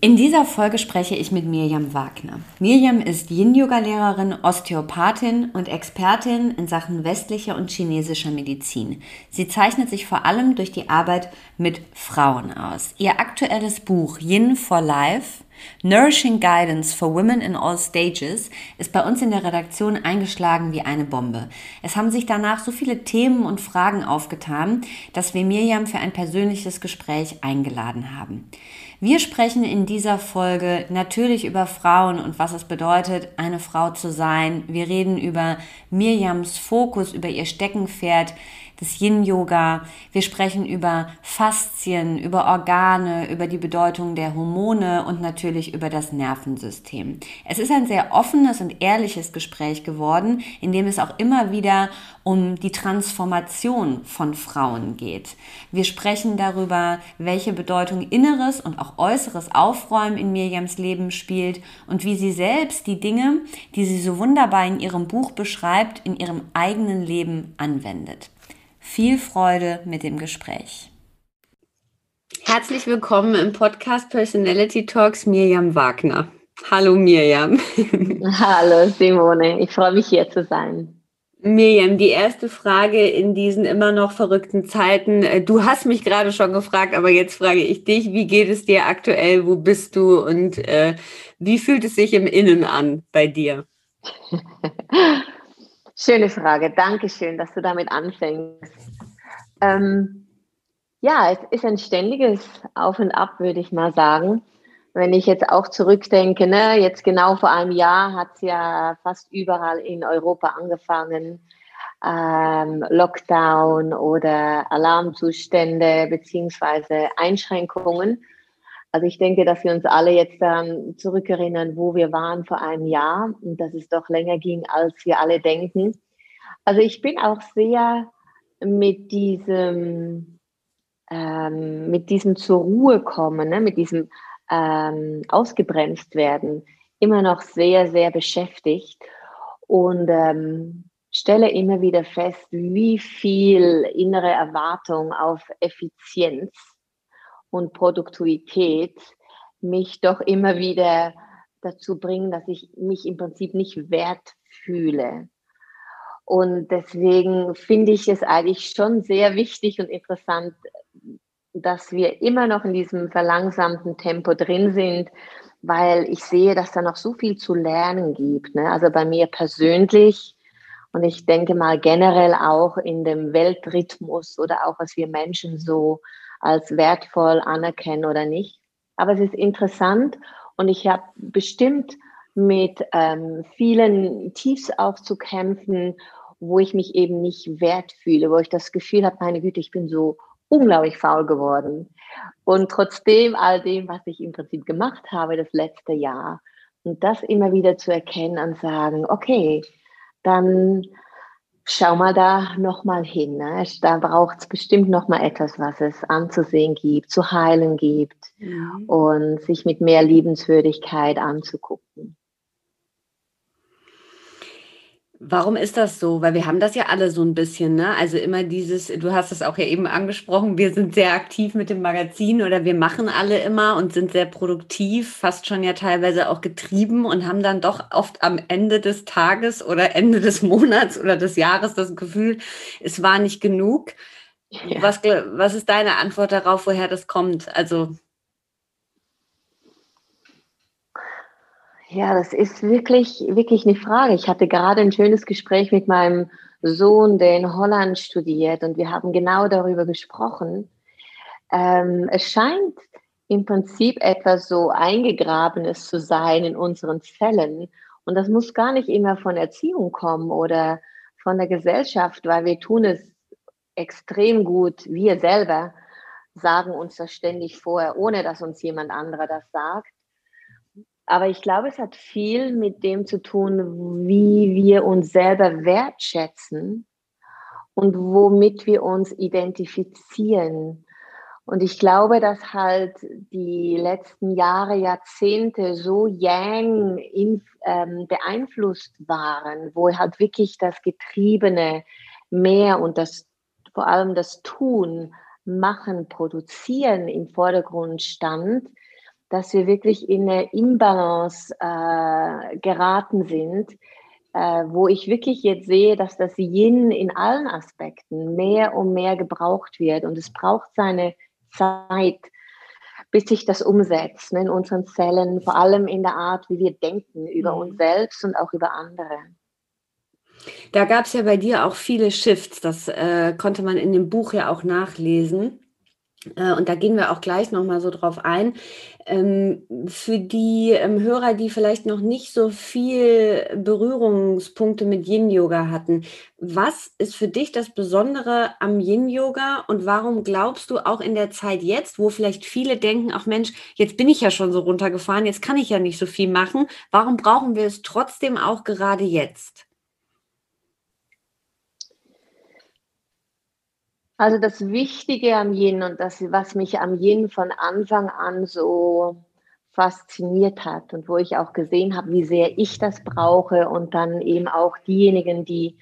In dieser Folge spreche ich mit Mirjam Wagner. Mirjam ist Yin-Yoga-Lehrerin, Osteopathin und Expertin in Sachen westlicher und chinesischer Medizin. Sie zeichnet sich vor allem durch die Arbeit mit Frauen aus. Ihr aktuelles Buch Yin for Life Nourishing Guidance for Women in All Stages ist bei uns in der Redaktion eingeschlagen wie eine Bombe. Es haben sich danach so viele Themen und Fragen aufgetan, dass wir Mirjam für ein persönliches Gespräch eingeladen haben. Wir sprechen in dieser Folge natürlich über Frauen und was es bedeutet, eine Frau zu sein. Wir reden über Mirjams Fokus, über ihr Steckenpferd, des Yin-Yoga. Wir sprechen über Faszien, über Organe, über die Bedeutung der Hormone und natürlich über das Nervensystem. Es ist ein sehr offenes und ehrliches Gespräch geworden, in dem es auch immer wieder um die Transformation von Frauen geht. Wir sprechen darüber, welche Bedeutung inneres und auch äußeres Aufräumen in Mirjams Leben spielt und wie sie selbst die Dinge, die sie so wunderbar in ihrem Buch beschreibt, in ihrem eigenen Leben anwendet. Viel Freude mit dem Gespräch. Herzlich willkommen im Podcast Personality Talks Mirjam Wagner. Hallo Mirjam. Hallo Simone, ich freue mich hier zu sein. Mirjam, die erste Frage in diesen immer noch verrückten Zeiten. Äh, du hast mich gerade schon gefragt, aber jetzt frage ich dich, wie geht es dir aktuell? Wo bist du und äh, wie fühlt es sich im Innen an bei dir? Schöne Frage. Dankeschön, dass du damit anfängst. Ähm, ja, es ist ein ständiges Auf und Ab, würde ich mal sagen. Wenn ich jetzt auch zurückdenke, ne, jetzt genau vor einem Jahr hat es ja fast überall in Europa angefangen, ähm, Lockdown oder Alarmzustände beziehungsweise Einschränkungen. Also ich denke, dass wir uns alle jetzt dann zurückerinnern, wo wir waren vor einem Jahr und dass es doch länger ging, als wir alle denken. Also ich bin auch sehr mit diesem, ähm, mit diesem zur Ruhe kommen, ne, mit diesem ähm, ausgebremst werden, immer noch sehr, sehr beschäftigt und ähm, stelle immer wieder fest, wie viel innere Erwartung auf Effizienz und Produktivität mich doch immer wieder dazu bringen, dass ich mich im Prinzip nicht wert fühle. Und deswegen finde ich es eigentlich schon sehr wichtig und interessant, dass wir immer noch in diesem verlangsamten Tempo drin sind, weil ich sehe, dass da noch so viel zu lernen gibt. Ne? Also bei mir persönlich und ich denke mal generell auch in dem Weltrhythmus oder auch was wir Menschen so als wertvoll anerkennen oder nicht. Aber es ist interessant und ich habe bestimmt mit ähm, vielen Tiefs auch zu kämpfen, wo ich mich eben nicht wert fühle, wo ich das Gefühl habe, meine Güte, ich bin so unglaublich faul geworden. Und trotzdem all dem, was ich im Prinzip gemacht habe das letzte Jahr, und das immer wieder zu erkennen und sagen, okay, dann schau mal da nochmal hin. Ne? Da braucht es bestimmt nochmal etwas, was es anzusehen gibt, zu heilen gibt mhm. und sich mit mehr Liebenswürdigkeit anzugucken. Warum ist das so? Weil wir haben das ja alle so ein bisschen, ne? Also immer dieses, du hast es auch ja eben angesprochen, wir sind sehr aktiv mit dem Magazin oder wir machen alle immer und sind sehr produktiv, fast schon ja teilweise auch getrieben und haben dann doch oft am Ende des Tages oder Ende des Monats oder des Jahres das Gefühl, es war nicht genug. Ja. Was, was ist deine Antwort darauf, woher das kommt? Also Ja, das ist wirklich, wirklich eine Frage. Ich hatte gerade ein schönes Gespräch mit meinem Sohn, der in Holland studiert, und wir haben genau darüber gesprochen. Ähm, es scheint im Prinzip etwas so eingegrabenes zu sein in unseren Zellen. Und das muss gar nicht immer von Erziehung kommen oder von der Gesellschaft, weil wir tun es extrem gut. Wir selber sagen uns das ständig vorher, ohne dass uns jemand anderer das sagt. Aber ich glaube, es hat viel mit dem zu tun, wie wir uns selber wertschätzen und womit wir uns identifizieren. Und ich glaube, dass halt die letzten Jahre, Jahrzehnte so Yang in, ähm, beeinflusst waren, wo halt wirklich das Getriebene mehr und das vor allem das Tun, Machen, Produzieren im Vordergrund stand, dass wir wirklich in eine Imbalance äh, geraten sind, äh, wo ich wirklich jetzt sehe, dass das Yin in allen Aspekten mehr und mehr gebraucht wird. Und es braucht seine Zeit, bis sich das umsetzt ne, in unseren Zellen, vor allem in der Art, wie wir denken über mhm. uns selbst und auch über andere. Da gab es ja bei dir auch viele Shifts, das äh, konnte man in dem Buch ja auch nachlesen. Äh, und da gehen wir auch gleich nochmal so drauf ein. Ähm, für die ähm, Hörer, die vielleicht noch nicht so viel Berührungspunkte mit Yin-Yoga hatten, was ist für dich das Besondere am Yin-Yoga und warum glaubst du auch in der Zeit jetzt, wo vielleicht viele denken, ach Mensch, jetzt bin ich ja schon so runtergefahren, jetzt kann ich ja nicht so viel machen, warum brauchen wir es trotzdem auch gerade jetzt? Also das Wichtige am Yin und das, was mich am Yin von Anfang an so fasziniert hat und wo ich auch gesehen habe, wie sehr ich das brauche und dann eben auch diejenigen, die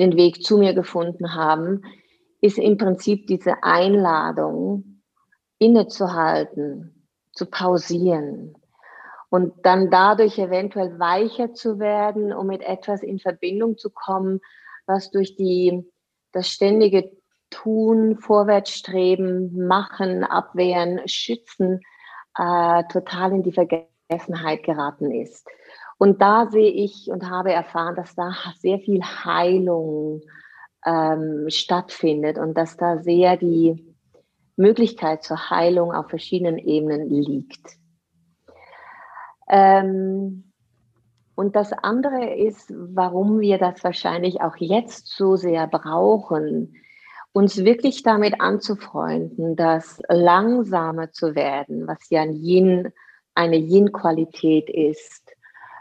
den Weg zu mir gefunden haben, ist im Prinzip diese Einladung, innezuhalten, zu pausieren und dann dadurch eventuell weicher zu werden, um mit etwas in Verbindung zu kommen, was durch die, das ständige tun, vorwärts streben, machen, abwehren, schützen, äh, total in die Vergessenheit geraten ist. Und da sehe ich und habe erfahren, dass da sehr viel Heilung ähm, stattfindet und dass da sehr die Möglichkeit zur Heilung auf verschiedenen Ebenen liegt. Ähm, und das andere ist, warum wir das wahrscheinlich auch jetzt so sehr brauchen, uns wirklich damit anzufreunden, dass langsamer zu werden, was ja ein Yin, eine Yin-Qualität ist,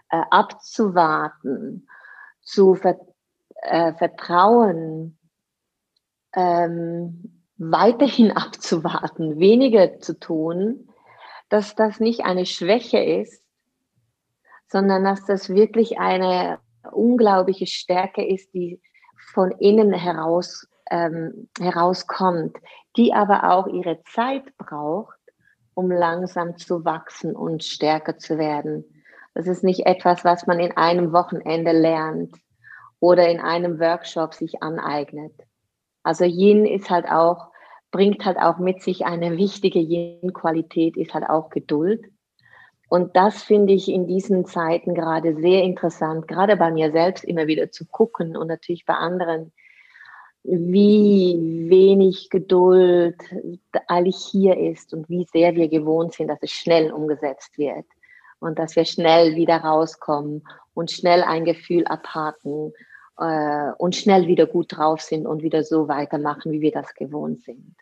äh, abzuwarten, zu ver äh, vertrauen, ähm, weiterhin abzuwarten, weniger zu tun, dass das nicht eine Schwäche ist, sondern dass das wirklich eine unglaubliche Stärke ist, die von innen heraus ähm, herauskommt, die aber auch ihre Zeit braucht, um langsam zu wachsen und stärker zu werden. Das ist nicht etwas, was man in einem Wochenende lernt oder in einem Workshop sich aneignet. Also Yin ist halt auch, bringt halt auch mit sich eine wichtige Yin-Qualität, ist halt auch Geduld. Und das finde ich in diesen Zeiten gerade sehr interessant, gerade bei mir selbst immer wieder zu gucken und natürlich bei anderen, wie wenig Geduld eigentlich hier ist und wie sehr wir gewohnt sind, dass es schnell umgesetzt wird und dass wir schnell wieder rauskommen und schnell ein Gefühl abhaken äh, und schnell wieder gut drauf sind und wieder so weitermachen, wie wir das gewohnt sind.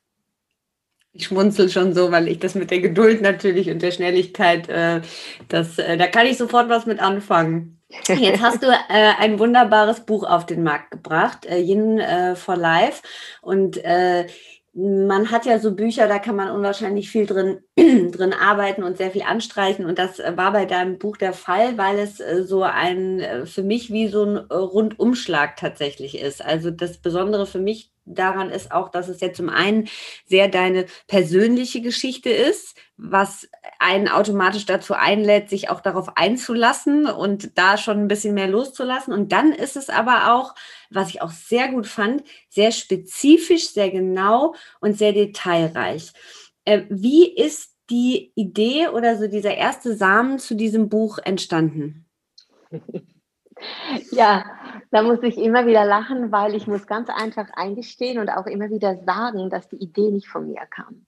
Ich schmunzel schon so, weil ich das mit der Geduld natürlich und der Schnelligkeit, äh, das, äh, da kann ich sofort was mit anfangen. Jetzt hast du äh, ein wunderbares Buch auf den Markt gebracht, äh, Yin äh, for Life. Und äh, man hat ja so Bücher, da kann man unwahrscheinlich viel drin, drin arbeiten und sehr viel anstreichen. Und das war bei deinem Buch der Fall, weil es äh, so ein, äh, für mich wie so ein Rundumschlag tatsächlich ist. Also das Besondere für mich daran ist auch, dass es ja zum einen sehr deine persönliche Geschichte ist, was einen automatisch dazu einlädt, sich auch darauf einzulassen und da schon ein bisschen mehr loszulassen. Und dann ist es aber auch, was ich auch sehr gut fand, sehr spezifisch, sehr genau und sehr detailreich. Äh, wie ist die Idee oder so dieser erste Samen zu diesem Buch entstanden? Ja, da muss ich immer wieder lachen, weil ich muss ganz einfach eingestehen und auch immer wieder sagen, dass die Idee nicht von mir kam.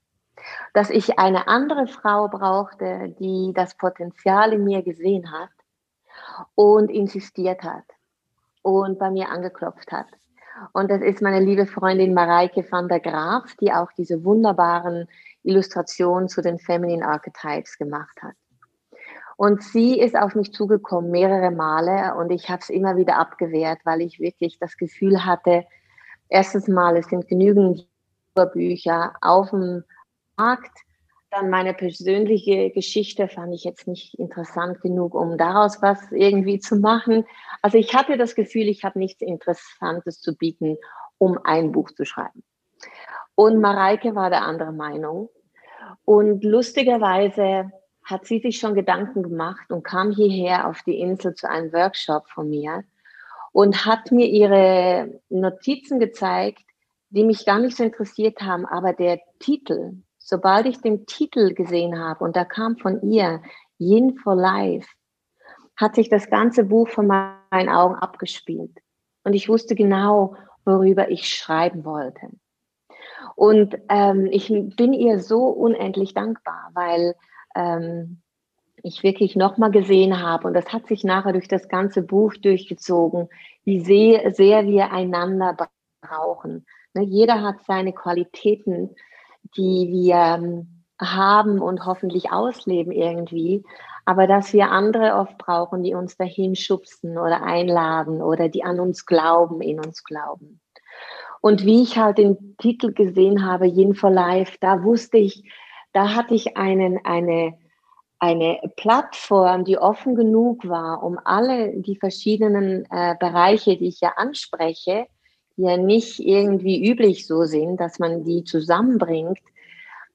Dass ich eine andere Frau brauchte, die das Potenzial in mir gesehen hat und insistiert hat und bei mir angeklopft hat. Und das ist meine liebe Freundin Mareike van der Graaf, die auch diese wunderbaren Illustrationen zu den Feminine Archetypes gemacht hat. Und sie ist auf mich zugekommen mehrere Male und ich habe es immer wieder abgewehrt, weil ich wirklich das Gefühl hatte, erstens mal, es sind genügend Bücher auf dem Markt. Dann meine persönliche Geschichte fand ich jetzt nicht interessant genug, um daraus was irgendwie zu machen. Also ich hatte das Gefühl, ich habe nichts Interessantes zu bieten, um ein Buch zu schreiben. Und Mareike war der andere Meinung. Und lustigerweise hat sie sich schon Gedanken gemacht und kam hierher auf die Insel zu einem Workshop von mir und hat mir ihre Notizen gezeigt, die mich gar nicht so interessiert haben, aber der Titel, sobald ich den Titel gesehen habe und da kam von ihr Yin for Life, hat sich das ganze Buch von meinen Augen abgespielt. Und ich wusste genau, worüber ich schreiben wollte. Und ähm, ich bin ihr so unendlich dankbar, weil ähm, ich wirklich nochmal gesehen habe, und das hat sich nachher durch das ganze Buch durchgezogen, wie sehr, sehr wir einander brauchen. Ne, jeder hat seine Qualitäten, die wir ähm, haben und hoffentlich ausleben irgendwie, aber dass wir andere oft brauchen, die uns dahin schubsen oder einladen oder die an uns glauben, in uns glauben. Und wie ich halt den Titel gesehen habe, Yin for Life, da wusste ich, da hatte ich einen, eine, eine Plattform, die offen genug war, um alle die verschiedenen äh, Bereiche, die ich ja anspreche, ja nicht irgendwie üblich so sind, dass man die zusammenbringt.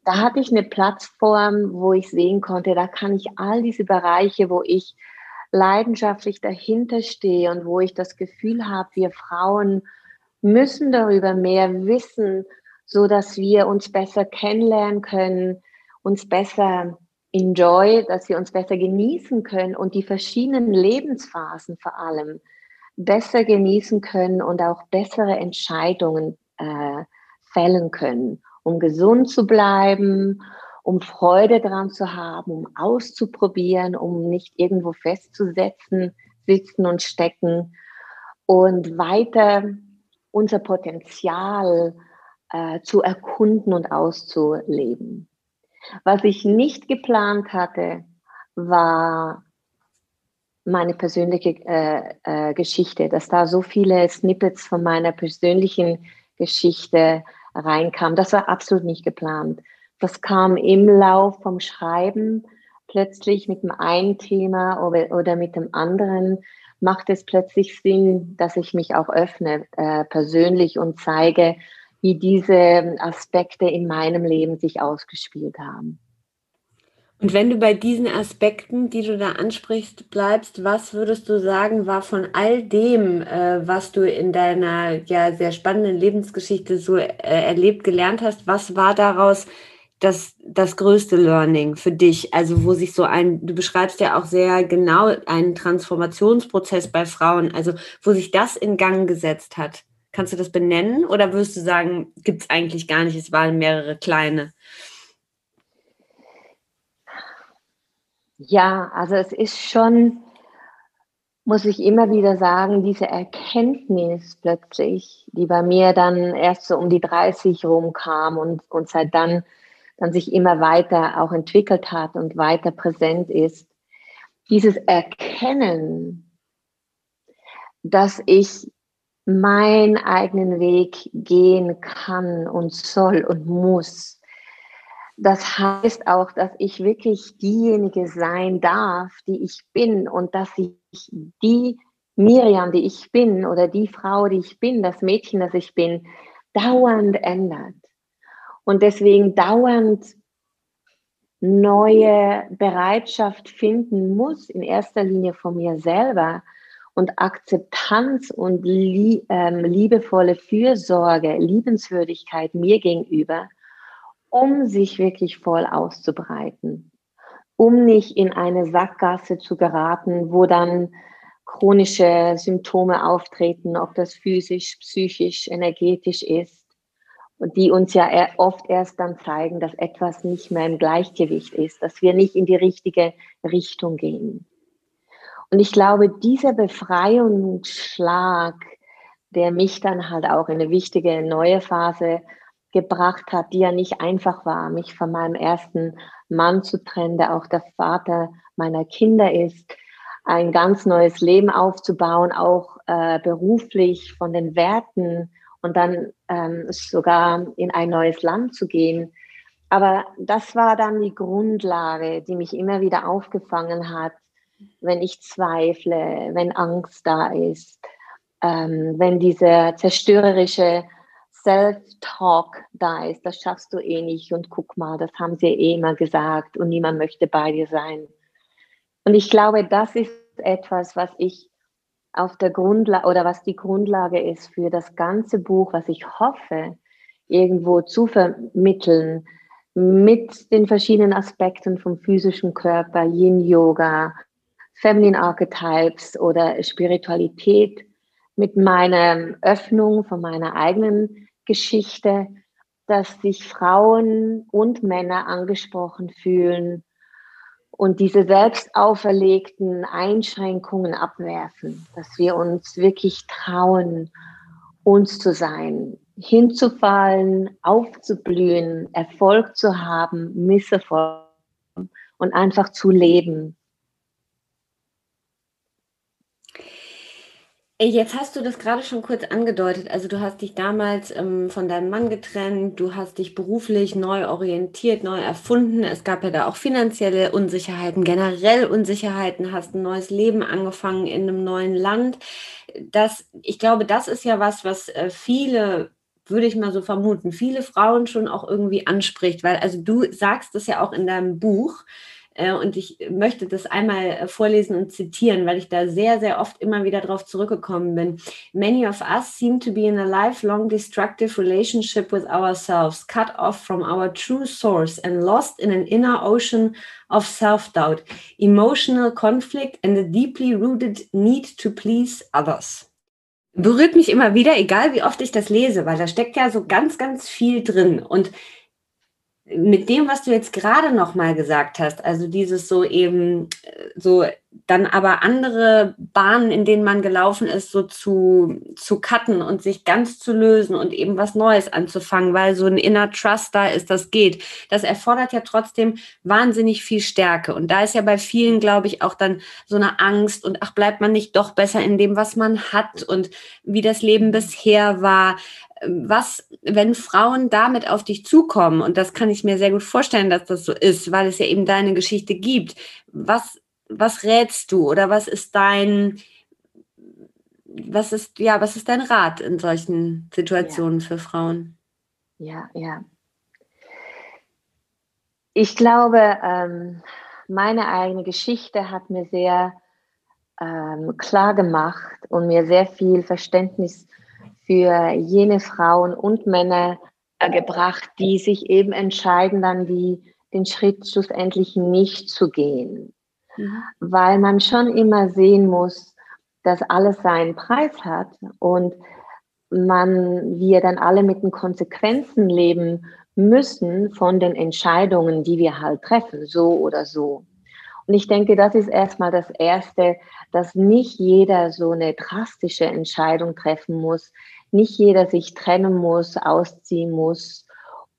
Da hatte ich eine Plattform, wo ich sehen konnte, da kann ich all diese Bereiche, wo ich leidenschaftlich dahinter stehe und wo ich das Gefühl habe, wir Frauen müssen darüber mehr wissen, so dass wir uns besser kennenlernen können, uns besser enjoy, dass wir uns besser genießen können und die verschiedenen Lebensphasen vor allem besser genießen können und auch bessere Entscheidungen äh, fällen können, um gesund zu bleiben, um Freude dran zu haben, um auszuprobieren, um nicht irgendwo festzusetzen, sitzen und stecken und weiter unser Potenzial äh, zu erkunden und auszuleben. Was ich nicht geplant hatte, war meine persönliche äh, äh, Geschichte, dass da so viele Snippets von meiner persönlichen Geschichte reinkamen. Das war absolut nicht geplant. Das kam im Lauf vom Schreiben plötzlich mit dem einen Thema oder, oder mit dem anderen macht es plötzlich Sinn, dass ich mich auch öffne äh, persönlich und zeige, wie diese Aspekte in meinem Leben sich ausgespielt haben. Und wenn du bei diesen Aspekten, die du da ansprichst, bleibst, was würdest du sagen, war von all dem, äh, was du in deiner ja sehr spannenden Lebensgeschichte so äh, erlebt, gelernt hast, was war daraus das, das größte Learning für dich? Also wo sich so ein, du beschreibst ja auch sehr genau einen Transformationsprozess bei Frauen, also wo sich das in Gang gesetzt hat. Kannst du das benennen oder würdest du sagen, gibt es eigentlich gar nicht, es waren mehrere kleine? Ja, also es ist schon, muss ich immer wieder sagen, diese Erkenntnis plötzlich, die bei mir dann erst so um die 30 rumkam und, und seit dann, dann sich immer weiter auch entwickelt hat und weiter präsent ist. Dieses Erkennen, dass ich meinen eigenen Weg gehen kann und soll und muss. Das heißt auch, dass ich wirklich diejenige sein darf, die ich bin und dass ich die Miriam, die ich bin oder die Frau, die ich bin, das Mädchen, das ich bin, dauernd ändert. Und deswegen dauernd neue Bereitschaft finden muss, in erster Linie von mir selber, und Akzeptanz und lie ähm, liebevolle Fürsorge, Liebenswürdigkeit mir gegenüber, um sich wirklich voll auszubreiten, um nicht in eine Sackgasse zu geraten, wo dann chronische Symptome auftreten, ob das physisch, psychisch, energetisch ist, die uns ja oft erst dann zeigen, dass etwas nicht mehr im Gleichgewicht ist, dass wir nicht in die richtige Richtung gehen. Und ich glaube, dieser Befreiungsschlag, der mich dann halt auch in eine wichtige neue Phase gebracht hat, die ja nicht einfach war, mich von meinem ersten Mann zu trennen, der auch der Vater meiner Kinder ist, ein ganz neues Leben aufzubauen, auch äh, beruflich von den Werten und dann ähm, sogar in ein neues Land zu gehen. Aber das war dann die Grundlage, die mich immer wieder aufgefangen hat, wenn ich zweifle, wenn Angst da ist, ähm, wenn dieser zerstörerische Self-Talk da ist, das schaffst du eh nicht und guck mal, das haben sie eh immer gesagt und niemand möchte bei dir sein. Und ich glaube, das ist etwas, was ich auf der Grundlage oder was die Grundlage ist für das ganze Buch, was ich hoffe, irgendwo zu vermitteln mit den verschiedenen Aspekten vom physischen Körper, Yin Yoga, Feminine Archetypes oder Spiritualität, mit meiner Öffnung von meiner eigenen Geschichte, dass sich Frauen und Männer angesprochen fühlen und diese selbst auferlegten Einschränkungen abwerfen, dass wir uns wirklich trauen, uns zu sein, hinzufallen, aufzublühen, Erfolg zu haben, Misserfolg und einfach zu leben Jetzt hast du das gerade schon kurz angedeutet. Also du hast dich damals ähm, von deinem Mann getrennt, du hast dich beruflich neu orientiert, neu erfunden. Es gab ja da auch finanzielle Unsicherheiten, generell Unsicherheiten, hast ein neues Leben angefangen in einem neuen Land. Das, ich glaube, das ist ja was, was äh, viele würde ich mal so vermuten, viele Frauen schon auch irgendwie anspricht, weil also du sagst es ja auch in deinem Buch, und ich möchte das einmal äh, vorlesen und zitieren, weil ich da sehr, sehr oft immer wieder darauf zurückgekommen bin. Many of us seem to be in a lifelong destructive relationship with ourselves, cut off from our true source and lost in an inner ocean of self-doubt, emotional conflict and a deeply rooted need to please others berührt mich immer wieder, egal wie oft ich das lese, weil da steckt ja so ganz, ganz viel drin. Und mit dem, was du jetzt gerade noch mal gesagt hast, also dieses so eben äh, so dann aber andere Bahnen, in denen man gelaufen ist, so zu, zu cutten und sich ganz zu lösen und eben was Neues anzufangen, weil so ein Inner Trust da ist, das geht. Das erfordert ja trotzdem wahnsinnig viel Stärke. Und da ist ja bei vielen, glaube ich, auch dann so eine Angst und ach, bleibt man nicht doch besser in dem, was man hat und wie das Leben bisher war was, wenn Frauen damit auf dich zukommen, und das kann ich mir sehr gut vorstellen, dass das so ist, weil es ja eben deine Geschichte gibt, was, was rätst du oder was ist dein, was ist, ja, was ist dein Rat in solchen Situationen ja. für Frauen? Ja, ja. Ich glaube, ähm, meine eigene Geschichte hat mir sehr ähm, klar gemacht und mir sehr viel Verständnis für jene Frauen und Männer gebracht, die sich eben entscheiden, dann die, den Schritt schlussendlich nicht zu gehen. Mhm. Weil man schon immer sehen muss, dass alles seinen Preis hat und man, wir dann alle mit den Konsequenzen leben müssen von den Entscheidungen, die wir halt treffen, so oder so. Und ich denke, das ist erstmal das Erste, dass nicht jeder so eine drastische Entscheidung treffen muss, nicht jeder sich trennen muss, ausziehen muss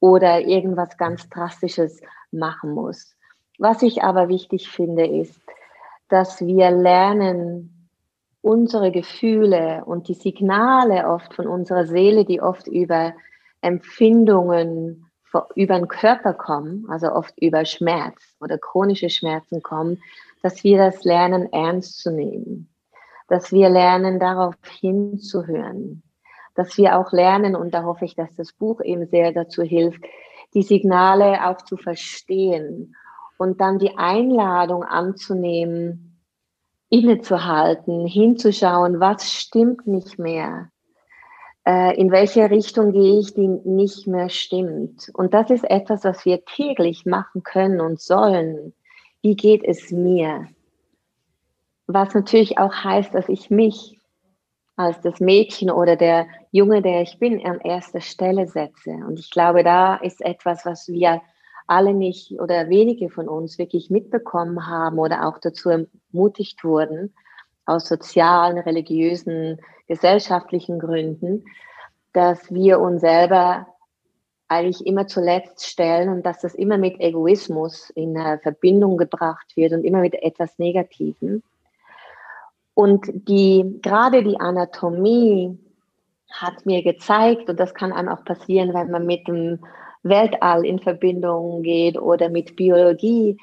oder irgendwas ganz Drastisches machen muss. Was ich aber wichtig finde, ist, dass wir lernen, unsere Gefühle und die Signale oft von unserer Seele, die oft über Empfindungen über den Körper kommen, also oft über Schmerz oder chronische Schmerzen kommen, dass wir das lernen ernst zu nehmen, dass wir lernen darauf hinzuhören, dass wir auch lernen, und da hoffe ich, dass das Buch eben sehr dazu hilft, die Signale auch zu verstehen und dann die Einladung anzunehmen, innezuhalten, hinzuschauen, was stimmt nicht mehr. äh, in welche Richtung gehe ich, die nicht mehr stimmt. Und das ist etwas, was wir täglich machen können und sollen. Wie geht es mir? Was natürlich auch heißt, dass ich mich als das Mädchen oder der Junge, der ich bin, an erster Stelle setze. Und ich glaube, da ist etwas, was wir alle nicht oder wenige von uns wirklich mitbekommen haben oder auch dazu ermutigt wurden, aus sozialen, religiösen, gesellschaftlichen Gründen, dass wir uns selber eigentlich immer zuletzt stellen und dass das immer mit Egoismus in Verbindung gebracht wird und immer mit etwas Negativem. Und die, gerade die Anatomie hat mir gezeigt, und das kann einem auch passieren, wenn man mit dem Weltall in Verbindung geht oder mit Biologie,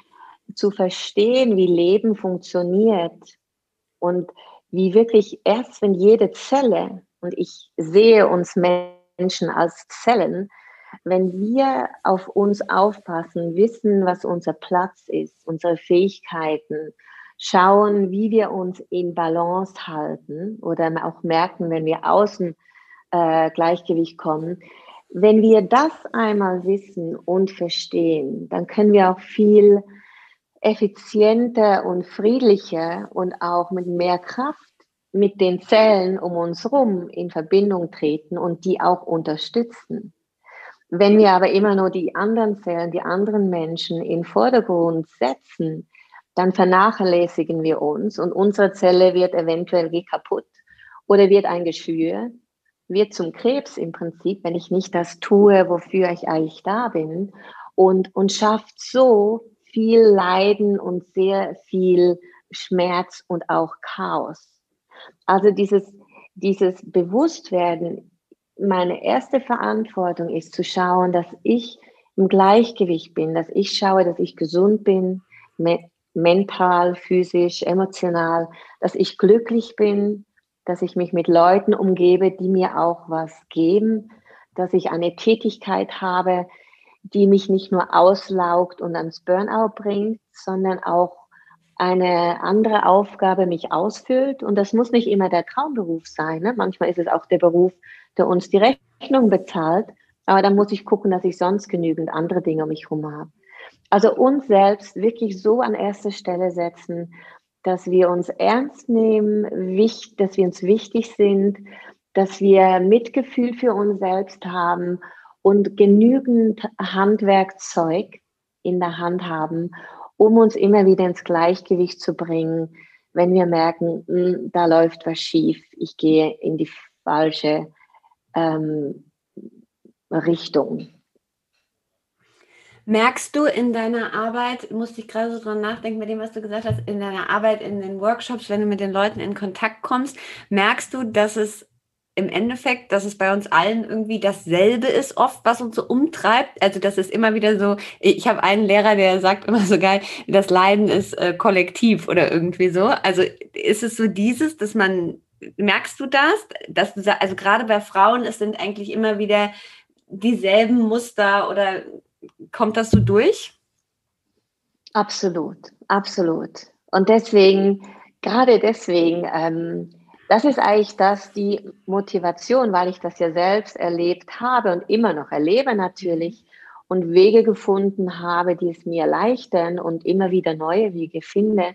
zu verstehen, wie Leben funktioniert und wie wirklich erst, wenn jede Zelle, und ich sehe uns Menschen als Zellen, wenn wir auf uns aufpassen, wissen, was unser Platz ist, unsere Fähigkeiten, schauen, wie wir uns in Balance halten oder auch merken, wenn wir außen äh, Gleichgewicht kommen. Wenn wir das einmal wissen und verstehen, dann können wir auch viel effizienter und friedlicher und auch mit mehr Kraft mit den Zellen um uns herum in Verbindung treten und die auch unterstützen. Wenn wir aber immer nur die anderen Zellen, die anderen Menschen in Vordergrund setzen, dann vernachlässigen wir uns und unsere Zelle wird eventuell wie kaputt oder wird ein Geschwür, wird zum Krebs im Prinzip, wenn ich nicht das tue, wofür ich eigentlich da bin und, und schafft so viel Leiden und sehr viel Schmerz und auch Chaos. Also dieses, dieses Bewusstwerden, meine erste Verantwortung ist zu schauen, dass ich im Gleichgewicht bin, dass ich schaue, dass ich gesund bin, mental, physisch, emotional, dass ich glücklich bin, dass ich mich mit Leuten umgebe, die mir auch was geben, dass ich eine Tätigkeit habe, die mich nicht nur auslaugt und ans Burnout bringt, sondern auch eine andere Aufgabe mich ausfüllt. Und das muss nicht immer der Traumberuf sein. Ne? Manchmal ist es auch der Beruf, der uns die Rechnung bezahlt. Aber dann muss ich gucken, dass ich sonst genügend andere Dinge um mich herum habe. Also uns selbst wirklich so an erste Stelle setzen, dass wir uns ernst nehmen, dass wir uns wichtig sind, dass wir Mitgefühl für uns selbst haben und genügend Handwerkzeug in der Hand haben, um uns immer wieder ins Gleichgewicht zu bringen, wenn wir merken, hm, da läuft was schief, ich gehe in die falsche ähm, Richtung. Merkst du in deiner Arbeit, musste ich gerade so dran nachdenken mit dem, was du gesagt hast, in deiner Arbeit, in den Workshops, wenn du mit den Leuten in Kontakt kommst, merkst du, dass es im Endeffekt, dass es bei uns allen irgendwie dasselbe ist, oft, was uns so umtreibt. Also das ist immer wieder so, ich habe einen Lehrer, der sagt immer so geil, das Leiden ist äh, kollektiv oder irgendwie so. Also ist es so dieses, dass man, merkst du das? Dass du, also gerade bei Frauen, es sind eigentlich immer wieder dieselben Muster oder Kommt das so durch? Absolut, absolut. Und deswegen, gerade deswegen, ähm, das ist eigentlich das, die Motivation, weil ich das ja selbst erlebt habe und immer noch erlebe natürlich und Wege gefunden habe, die es mir erleichtern und immer wieder neue Wege finde.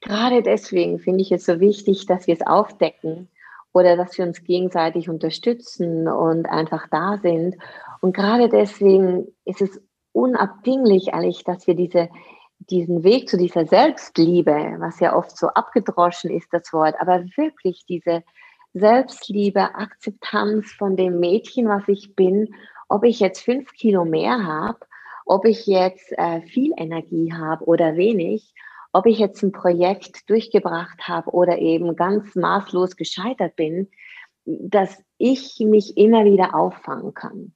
Gerade deswegen finde ich es so wichtig, dass wir es aufdecken oder dass wir uns gegenseitig unterstützen und einfach da sind und gerade deswegen ist es unabdinglich eigentlich, dass wir diese, diesen Weg zu dieser Selbstliebe, was ja oft so abgedroschen ist, das Wort, aber wirklich diese Selbstliebe, Akzeptanz von dem Mädchen, was ich bin, ob ich jetzt fünf Kilo mehr habe, ob ich jetzt äh, viel Energie habe oder wenig, ob ich jetzt ein Projekt durchgebracht habe oder eben ganz maßlos gescheitert bin, dass ich mich immer wieder auffangen kann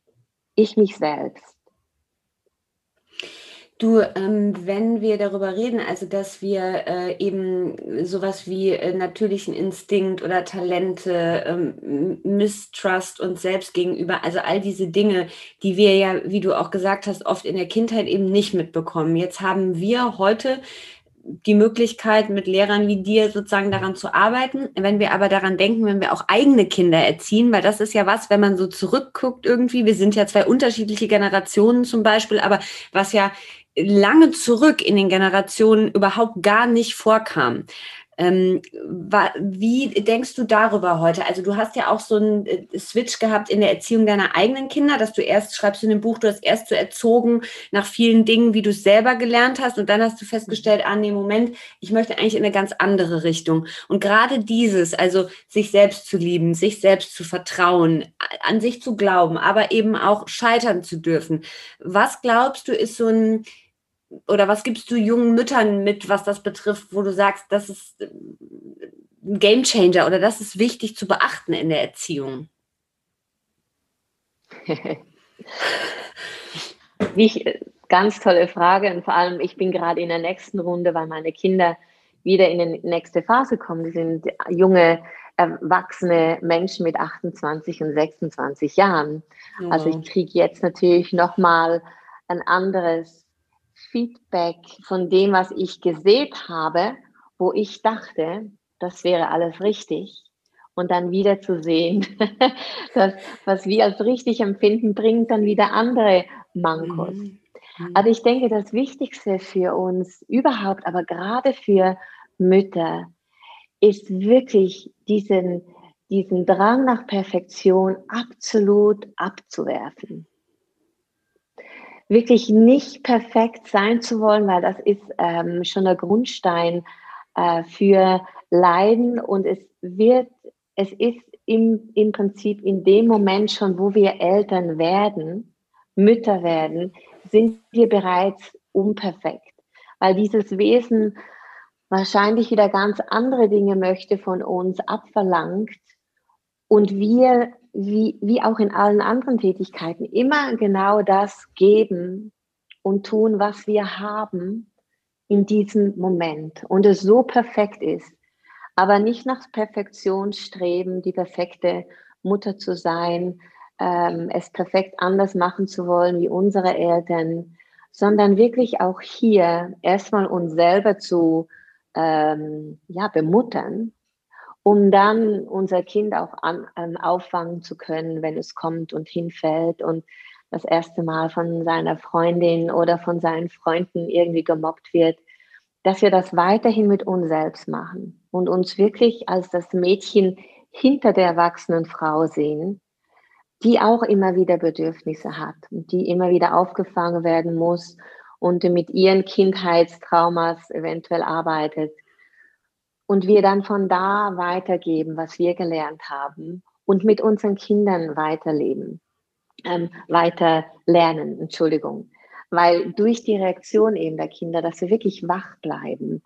ich mich selbst. Du, ähm, wenn wir darüber reden, also dass wir äh, eben sowas wie äh, natürlichen Instinkt oder Talente, ähm, Mistrust uns selbst gegenüber, also all diese Dinge, die wir ja, wie du auch gesagt hast, oft in der Kindheit eben nicht mitbekommen. Jetzt haben wir heute die Möglichkeit, mit Lehrern wie dir sozusagen daran zu arbeiten. Wenn wir aber daran denken, wenn wir auch eigene Kinder erziehen, weil das ist ja was, wenn man so zurückguckt irgendwie, wir sind ja zwei unterschiedliche Generationen zum Beispiel, aber was ja lange zurück in den Generationen überhaupt gar nicht vorkam. Ähm, wie denkst du darüber heute? Also du hast ja auch so einen äh, Switch gehabt in der Erziehung deiner eigenen Kinder, dass du erst, schreibst in dem Buch, du hast erst so erzogen nach vielen Dingen, wie du es selber gelernt hast und dann hast du festgestellt, ah nee, Moment, ich möchte eigentlich in eine ganz andere Richtung. Und gerade dieses, also sich selbst zu lieben, sich selbst zu vertrauen, an sich zu glauben, aber eben auch scheitern zu dürfen. Was glaubst du, ist so ein oder was gibst du jungen Müttern mit, was das betrifft, wo du sagst, das ist äh, ein Gamechanger oder das ist wichtig zu beachten in der Erziehung? Wie, ganz tolle Frage und vor allem, ich bin gerade in der nächsten Runde, weil meine Kinder wieder in die nächste Phase kommen. Die sind junge, erwachsene Menschen mit 28 und 26 Jahren. Oh. Also ich kriege jetzt natürlich nochmal ein anderes Feedback von dem, was ich gesehen habe, wo ich dachte, das wäre alles richtig. Und dann wieder zu sehen, dass was wir als richtig empfinden, bringt dann wieder andere Mankos. Mhm. mhm. Also ich denke, das Wichtigste für uns überhaupt, aber gerade für Mütter, ist wirklich diesen, diesen Drang nach Perfektion absolut abzuwerfen wirklich nicht perfekt sein zu wollen, weil das ist ähm, schon der Grundstein äh, für Leiden. Und es wird, es ist im, im Prinzip in dem Moment schon, wo wir Eltern werden, Mütter werden, sind wir bereits unperfekt, weil dieses Wesen wahrscheinlich wieder ganz andere Dinge möchte von uns abverlangt. Und wir wie, wie auch in allen anderen Tätigkeiten, immer genau das geben und tun, was wir haben in diesem Moment. Und es so perfekt ist, aber nicht nach Perfektion streben, die perfekte Mutter zu sein, ähm, es perfekt anders machen zu wollen wie unsere Eltern, sondern wirklich auch hier erstmal uns selber zu ähm, ja, bemuttern um dann unser Kind auch an, ähm, auffangen zu können, wenn es kommt und hinfällt und das erste Mal von seiner Freundin oder von seinen Freunden irgendwie gemobbt wird, dass wir das weiterhin mit uns selbst machen und uns wirklich als das Mädchen hinter der erwachsenen Frau sehen, die auch immer wieder Bedürfnisse hat und die immer wieder aufgefangen werden muss und mit ihren Kindheitstraumas eventuell arbeitet und wir dann von da weitergeben, was wir gelernt haben und mit unseren Kindern weiterleben, ähm, weiter lernen, Entschuldigung. Weil durch die Reaktion eben der Kinder, dass wir wirklich wach bleiben,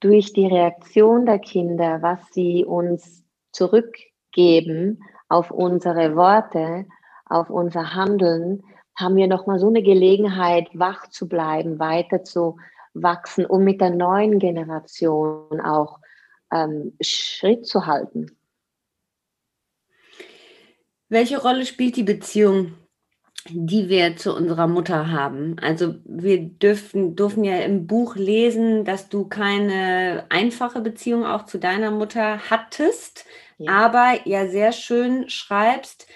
durch die Reaktion der Kinder, was sie uns zurückgeben auf unsere Worte, auf unser Handeln, haben wir nochmal so eine Gelegenheit, wach zu bleiben, weiter zu wachsen, um mit der neuen Generation auch ähm, Schritt zu halten. Welche Rolle spielt die Beziehung, die wir zu unserer Mutter haben? Also wir dürfen, dürfen ja im Buch lesen, dass du keine einfache Beziehung auch zu deiner Mutter hattest, ja. aber ja sehr schön schreibst,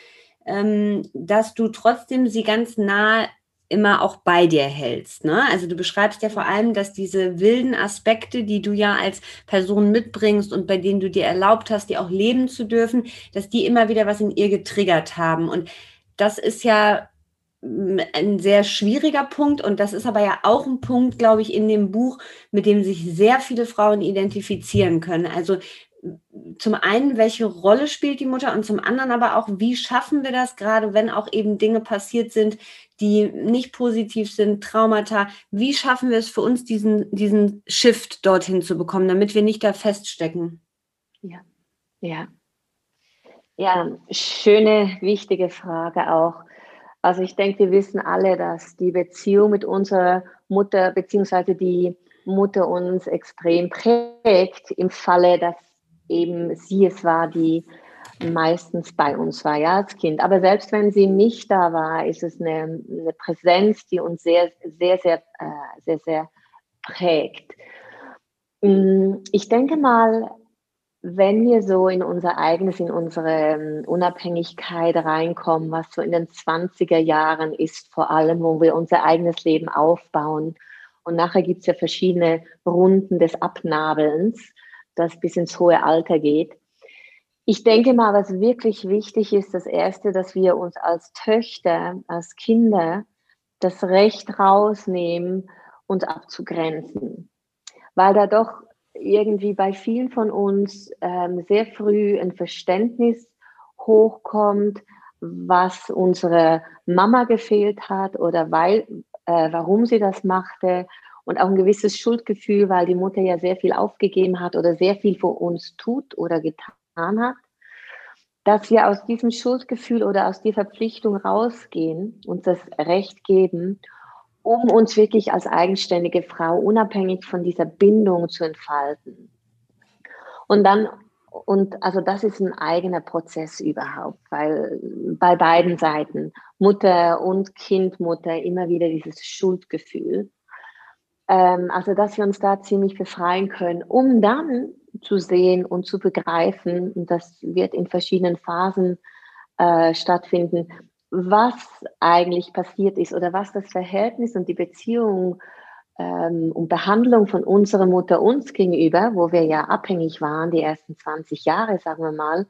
ähm, dass du trotzdem sie ganz nah immer auch bei dir hältst. Ne? Also du beschreibst ja vor allem, dass diese wilden Aspekte, die du ja als Person mitbringst und bei denen du dir erlaubt hast, die auch leben zu dürfen, dass die immer wieder was in ihr getriggert haben. Und das ist ja mm, ein sehr schwieriger Punkt und das ist aber ja auch ein Punkt, glaube ich, in dem Buch, mit dem sich sehr viele Frauen identifizieren können. Also zum einen, welche Rolle spielt die Mutter und zum anderen aber auch, wie schaffen wir das, gerade wenn auch eben Dinge passiert sind, die nicht positiv sind, Traumata, wie schaffen wir es für uns, diesen, diesen Shift dorthin zu bekommen, damit wir nicht da feststecken? Ja, ja. Ja, schöne, wichtige Frage auch. Also ich denke, wir wissen alle, dass die Beziehung mit unserer Mutter beziehungsweise die Mutter uns extrem prägt im Falle, dass eben sie es war, die meistens bei uns war, ja, als Kind. Aber selbst wenn sie nicht da war, ist es eine, eine Präsenz, die uns sehr, sehr, sehr, äh, sehr, sehr prägt. Mm, ich denke mal, wenn wir so in unser eigenes, in unsere ähm, Unabhängigkeit reinkommen, was so in den 20er Jahren ist, vor allem, wo wir unser eigenes Leben aufbauen. Und nachher gibt es ja verschiedene Runden des Abnabelns, das bis ins hohe Alter geht. Ich denke mal, was wirklich wichtig ist, das Erste, dass wir uns als Töchter, als Kinder das Recht rausnehmen, uns abzugrenzen. Weil da doch irgendwie bei vielen von uns ähm, sehr früh ein Verständnis hochkommt, was unsere Mama gefehlt hat oder weil, äh, warum sie das machte und auch ein gewisses Schuldgefühl, weil die Mutter ja sehr viel aufgegeben hat oder sehr viel für uns tut oder getan hat, dass wir aus diesem Schuldgefühl oder aus der Verpflichtung rausgehen, uns das Recht geben um uns wirklich als eigenständige Frau unabhängig von dieser Bindung zu entfalten. Und dann, und also das ist ein eigener Prozess überhaupt, weil bei beiden Seiten, Mutter und Kindmutter, immer wieder dieses Schuldgefühl. Ähm, also, dass wir uns da ziemlich befreien können, um dann zu sehen und zu begreifen, und das wird in verschiedenen Phasen äh, stattfinden, was eigentlich passiert ist oder was das Verhältnis und die Beziehung ähm, und Behandlung von unserer Mutter uns gegenüber, wo wir ja abhängig waren, die ersten 20 Jahre, sagen wir mal,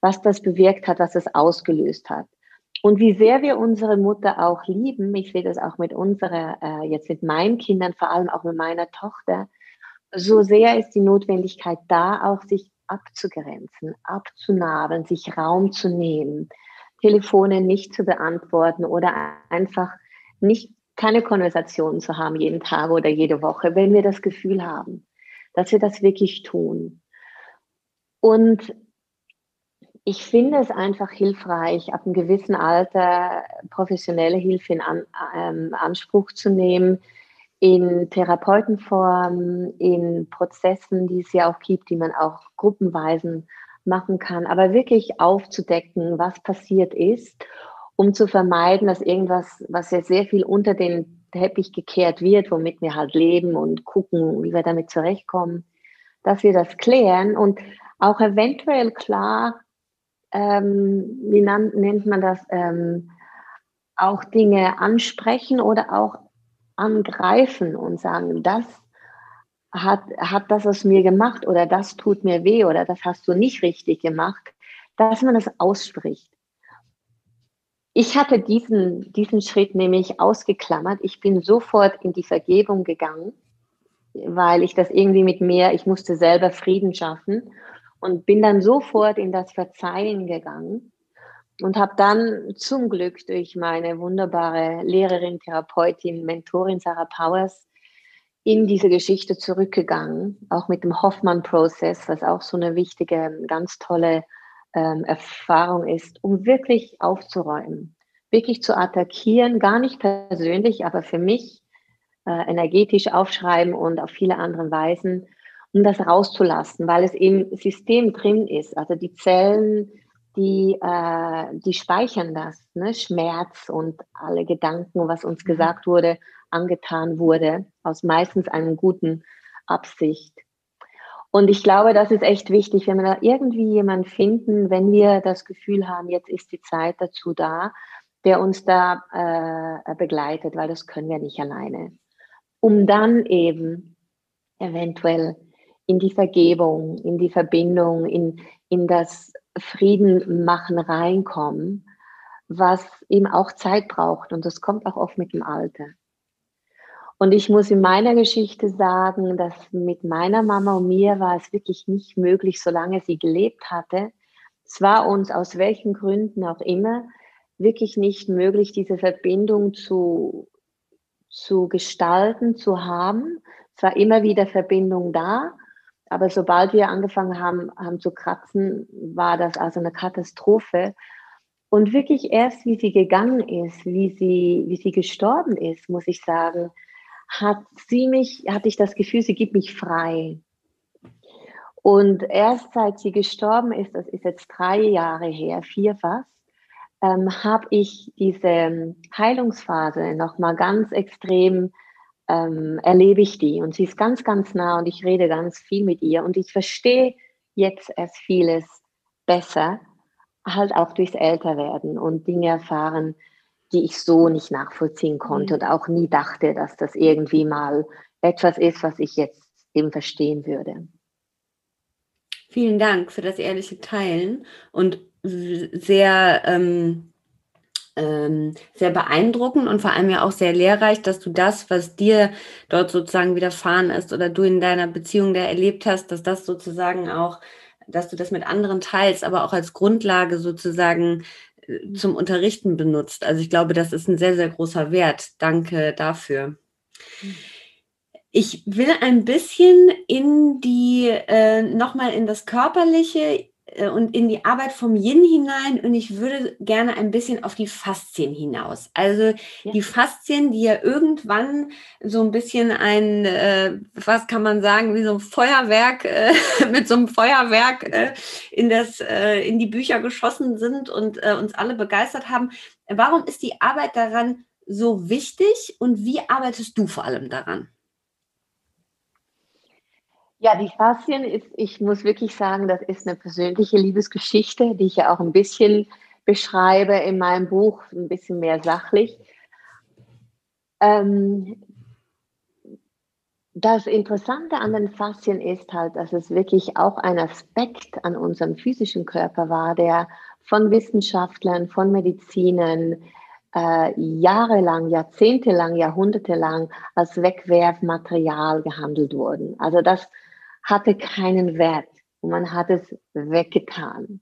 was das bewirkt hat, was es ausgelöst hat. Und wie sehr wir unsere Mutter auch lieben, ich sehe das auch mit unserer, äh, jetzt mit meinen Kindern, vor allem auch mit meiner Tochter, so sehr ist die Notwendigkeit da, auch sich abzugrenzen, abzunabeln, sich Raum zu nehmen, Telefone nicht zu beantworten oder einfach nicht keine Konversationen zu haben jeden Tag oder jede Woche, wenn wir das Gefühl haben, dass wir das wirklich tun. Und ich finde es einfach hilfreich, ab einem gewissen Alter professionelle Hilfe in An ähm, Anspruch zu nehmen, in Therapeutenform, in Prozessen, die es ja auch gibt, die man auch gruppenweisen machen kann, aber wirklich aufzudecken, was passiert ist, um zu vermeiden, dass irgendwas, was ja sehr viel unter den Teppich gekehrt wird, womit wir halt leben und gucken, wie wir damit zurechtkommen, dass wir das klären und auch eventuell klar, ähm, wie nennt man das, ähm, auch Dinge ansprechen oder auch angreifen und sagen, das hat, hat das aus mir gemacht oder das tut mir weh oder das hast du nicht richtig gemacht, dass man das ausspricht. Ich hatte diesen, diesen Schritt nämlich ausgeklammert. Ich bin sofort in die Vergebung gegangen, weil ich das irgendwie mit mir, ich musste selber Frieden schaffen und bin dann sofort in das Verzeihen gegangen und habe dann zum Glück durch meine wunderbare Lehrerin, Therapeutin, Mentorin Sarah Powers in diese Geschichte zurückgegangen, auch mit dem Hoffmann-Prozess, was auch so eine wichtige, ganz tolle ähm, Erfahrung ist, um wirklich aufzuräumen, wirklich zu attackieren, gar nicht persönlich, aber für mich äh, energetisch aufschreiben und auf viele andere Weisen, um das rauszulassen, weil es im System drin ist. Also die Zellen, die, äh, die speichern das, ne? Schmerz und alle Gedanken, was uns mhm. gesagt wurde, angetan wurde, aus meistens einem guten Absicht. Und ich glaube, das ist echt wichtig, wenn wir da irgendwie jemanden finden, wenn wir das Gefühl haben, jetzt ist die Zeit dazu da, der uns da äh, begleitet, weil das können wir nicht alleine. Um dann eben eventuell in die Vergebung, in die Verbindung, in, in das Frieden machen reinkommen, was eben auch Zeit braucht. Und das kommt auch oft mit dem Alter. Und ich muss in meiner Geschichte sagen, dass mit meiner Mama und mir war es wirklich nicht möglich, solange sie gelebt hatte. Es war uns aus welchen Gründen auch immer wirklich nicht möglich, diese Verbindung zu, zu gestalten, zu haben. Es war immer wieder Verbindung da, aber sobald wir angefangen haben, haben zu kratzen, war das also eine Katastrophe. Und wirklich erst, wie sie gegangen ist, wie sie, wie sie gestorben ist, muss ich sagen, hat sie mich, hatte ich das Gefühl, sie gibt mich frei. Und erst seit sie gestorben ist, das ist jetzt drei Jahre her, vier fast, ähm, habe ich diese Heilungsphase nochmal ganz extrem ähm, erlebe ich die und sie ist ganz, ganz nah und ich rede ganz viel mit ihr und ich verstehe jetzt erst vieles besser, halt auch durchs Älterwerden und Dinge erfahren, die ich so nicht nachvollziehen konnte mhm. und auch nie dachte, dass das irgendwie mal etwas ist, was ich jetzt eben verstehen würde. Vielen Dank für das ehrliche Teilen und sehr, ähm, ähm, sehr beeindruckend und vor allem ja auch sehr lehrreich, dass du das, was dir dort sozusagen widerfahren ist oder du in deiner Beziehung da erlebt hast, dass das sozusagen auch, dass du das mit anderen teilst, aber auch als Grundlage sozusagen äh, zum Unterrichten benutzt. Also ich glaube, das ist ein sehr, sehr großer Wert. Danke dafür. Ich will ein bisschen in die, äh, nochmal in das Körperliche und in die Arbeit vom Yin hinein und ich würde gerne ein bisschen auf die Faszien hinaus. Also ja. die Faszien, die ja irgendwann so ein bisschen ein, äh, was kann man sagen, wie so ein Feuerwerk, äh, mit so einem Feuerwerk äh, in, das, äh, in die Bücher geschossen sind und äh, uns alle begeistert haben. Warum ist die Arbeit daran so wichtig und wie arbeitest du vor allem daran? Ja, die Faszien ist, ich muss wirklich sagen, das ist eine persönliche Liebesgeschichte, die ich ja auch ein bisschen beschreibe in meinem Buch, ein bisschen mehr sachlich. Ähm, das Interessante an den Faszien ist halt, dass es wirklich auch ein Aspekt an unserem physischen Körper war, der von Wissenschaftlern, von Medizinern äh, jahrelang, jahrzehntelang, jahrhundertelang als Wegwerfmaterial gehandelt wurden. Also das hatte keinen Wert und man hat es weggetan.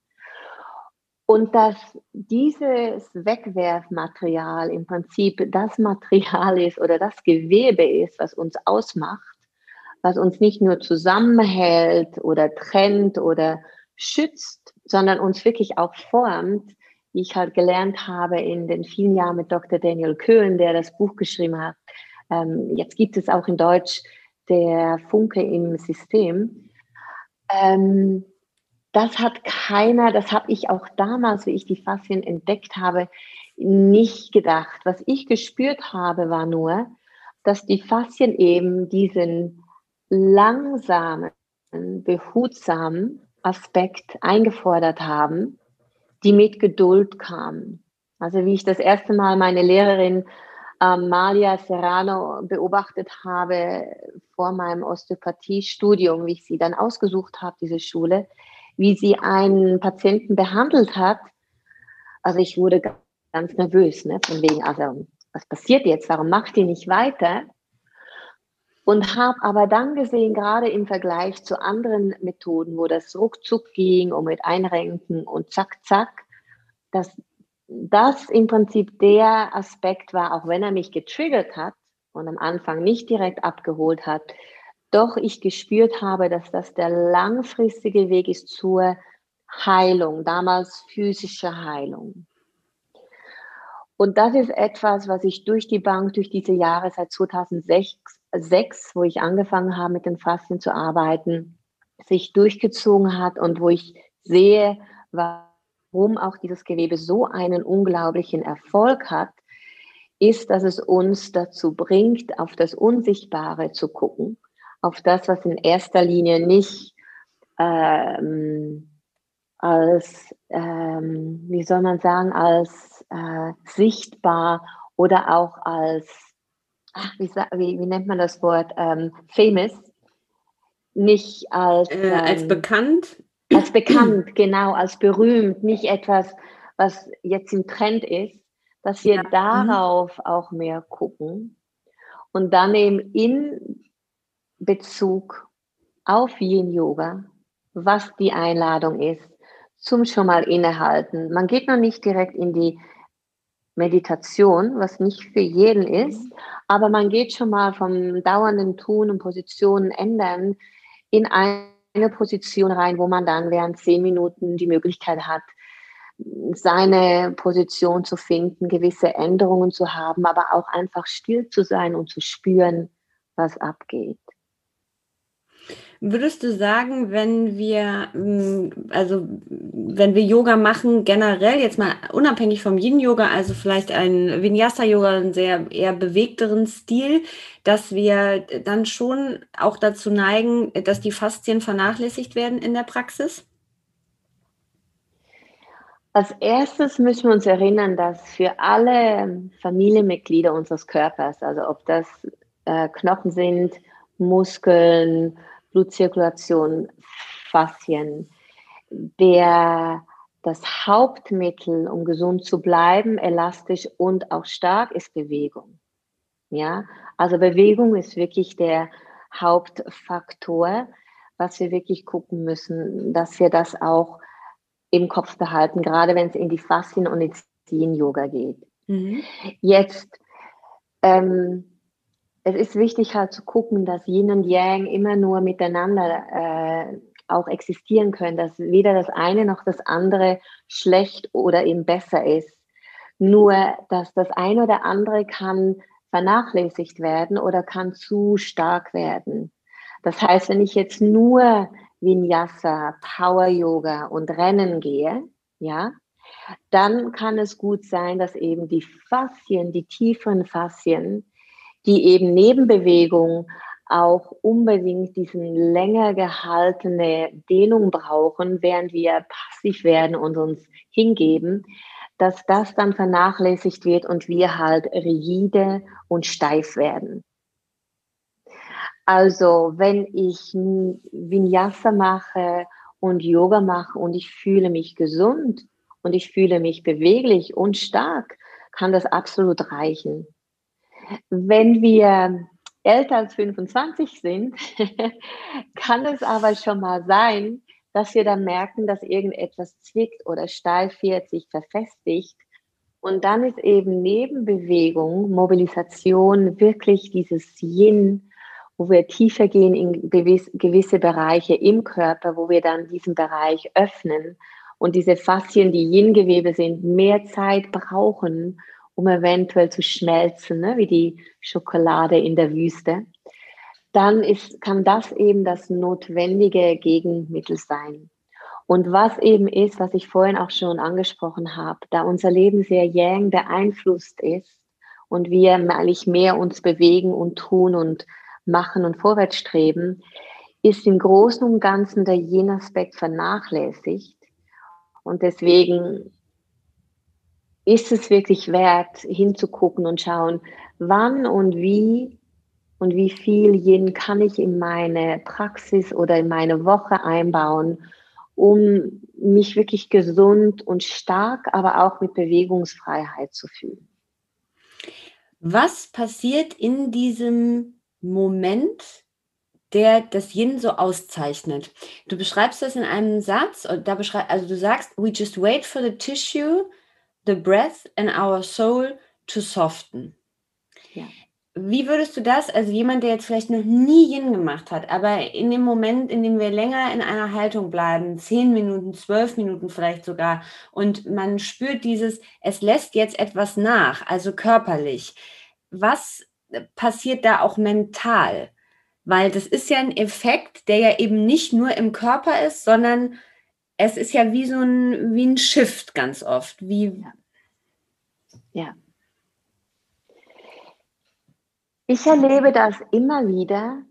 Und dass dieses Wegwerfmaterial im Prinzip das Material ist oder das Gewebe ist, was uns ausmacht, was uns nicht nur zusammenhält oder trennt oder schützt, sondern uns wirklich auch formt, wie ich halt gelernt habe in den vielen Jahren mit Dr. Daniel Köhlen, der das Buch geschrieben hat. Ähm, jetzt gibt es auch in Deutsch der Funke im System. Ähm, das hat keiner, das habe ich auch damals, wie ich die Faszien entdeckt habe, nicht gedacht. Was ich gespürt habe, war nur, dass die Faszien eben diesen langsamen, behutsamen Aspekt eingefordert haben, die mit Geduld kamen. Also wie ich das erste Mal meine Lehrerin Amalia Serrano beobachtet habe vor meinem Osteopathiestudium, wie ich sie dann ausgesucht habe, diese Schule, wie sie einen Patienten behandelt hat. Also ich wurde ganz nervös, ne, von wegen, also was passiert jetzt? Warum macht die nicht weiter? Und habe aber dann gesehen, gerade im Vergleich zu anderen Methoden, wo das ruckzuck ging und mit Einrenken und zack, zack, dass das im Prinzip der Aspekt war, auch wenn er mich getriggert hat und am Anfang nicht direkt abgeholt hat, doch ich gespürt habe, dass das der langfristige Weg ist zur Heilung, damals physische Heilung. Und das ist etwas, was ich durch die Bank, durch diese Jahre seit 2006, wo ich angefangen habe, mit den Faszien zu arbeiten, sich durchgezogen hat und wo ich sehe, was warum auch dieses Gewebe so einen unglaublichen Erfolg hat, ist, dass es uns dazu bringt, auf das Unsichtbare zu gucken, auf das, was in erster Linie nicht ähm, als, ähm, wie soll man sagen, als äh, sichtbar oder auch als, ach, wie, wie, wie, nennt man das Wort, ähm, famous, nicht als, äh, als ähm, bekannt, als bekannt, genau, als berühmt, nicht etwas, was jetzt im Trend ist, dass wir ja. Mhm. darauf mhm. auch mehr gucken und dann eben in Bezug auf Yin Yoga, was die Einladung ist, zum schon mal innehalten. Man geht noch nicht direkt in die Meditation, was nicht für jeden ist, aber man geht schon mal vom dauernden Tun und Positionen ändern in ein eine Position rein, wo man dann während zehn Minuten die Möglichkeit hat, seine Position zu finden, gewisse Änderungen zu haben, aber auch einfach still zu sein und zu spüren, was abgeht. Würdest du sagen, wenn wir, mm, also wenn wir Yoga machen, generell jetzt mal unabhängig vom Yin-Yoga, also vielleicht ein Vinyasa-Yoga, einen sehr eher bewegteren Stil, dass wir dann schon auch dazu neigen, dass die Faszien vernachlässigt werden in der Praxis? Als erstes müssen wir uns erinnern, dass für alle Familienmitglieder unseres Körpers, also ob das äh, Knochen sind, Muskeln, Blutzirkulation, Faszien, der das Hauptmittel, um gesund zu bleiben, elastisch und auch stark, ist Bewegung. Ja, also Bewegung ist wirklich der Hauptfaktor, was wir wirklich gucken müssen, dass wir das auch im Kopf behalten, gerade wenn es in die Faszien und ins Yin-Yoga geht. Mhm. Jetzt, ähm, es ist wichtig halt zu gucken, dass Yin und Yang immer nur miteinander äh, auch existieren können, dass weder das eine noch das andere schlecht oder eben besser ist. Nur, dass das eine oder andere kann vernachlässigt werden oder kann zu stark werden. Das heißt, wenn ich jetzt nur Vinyasa, Power Yoga und Rennen gehe, ja, dann kann es gut sein, dass eben die Faszien, die tieferen Faszien, die eben neben Bewegung auch unbedingt diesen länger gehaltene Dehnung brauchen, während wir passiv werden und uns hingeben, dass das dann vernachlässigt wird und wir halt rigide und steif werden. Also wenn ich Vinyasa mache und Yoga mache und ich fühle mich gesund und ich fühle mich beweglich und stark, kann das absolut reichen. Wenn wir älter als 25 sind, kann es aber schon mal sein, dass wir dann merken, dass irgendetwas zwickt oder steif wird, sich verfestigt. Und dann ist eben Nebenbewegung, Mobilisation wirklich dieses Yin, wo wir tiefer gehen in gewisse Bereiche im Körper, wo wir dann diesen Bereich öffnen und diese Faszien, die Yin-Gewebe sind, mehr Zeit brauchen, um eventuell zu schmelzen, ne, wie die Schokolade in der Wüste, dann ist, kann das eben das notwendige Gegenmittel sein. Und was eben ist, was ich vorhin auch schon angesprochen habe, da unser Leben sehr yang beeinflusst ist und wir eigentlich mehr uns bewegen und tun und machen und vorwärts streben, ist im Großen und Ganzen der Yin-Aspekt vernachlässigt. Und deswegen ist es wirklich wert, hinzugucken und schauen, wann und wie und wie viel Yin kann ich in meine Praxis oder in meine Woche einbauen, um mich wirklich gesund und stark, aber auch mit Bewegungsfreiheit zu fühlen. Was passiert in diesem Moment, der das Yin so auszeichnet. Du beschreibst das in einem Satz, da beschreib, also du sagst, we just wait for the tissue, the breath and our soul to soften. Ja. Wie würdest du das, also jemand, der jetzt vielleicht noch nie Yin gemacht hat, aber in dem Moment, in dem wir länger in einer Haltung bleiben, zehn Minuten, zwölf Minuten vielleicht sogar, und man spürt dieses, es lässt jetzt etwas nach, also körperlich. Was passiert da auch mental? Weil das ist ja ein Effekt, der ja eben nicht nur im Körper ist, sondern es ist ja wie so ein, wie ein Shift ganz oft. Wie ja. ja. Ich erlebe das immer wieder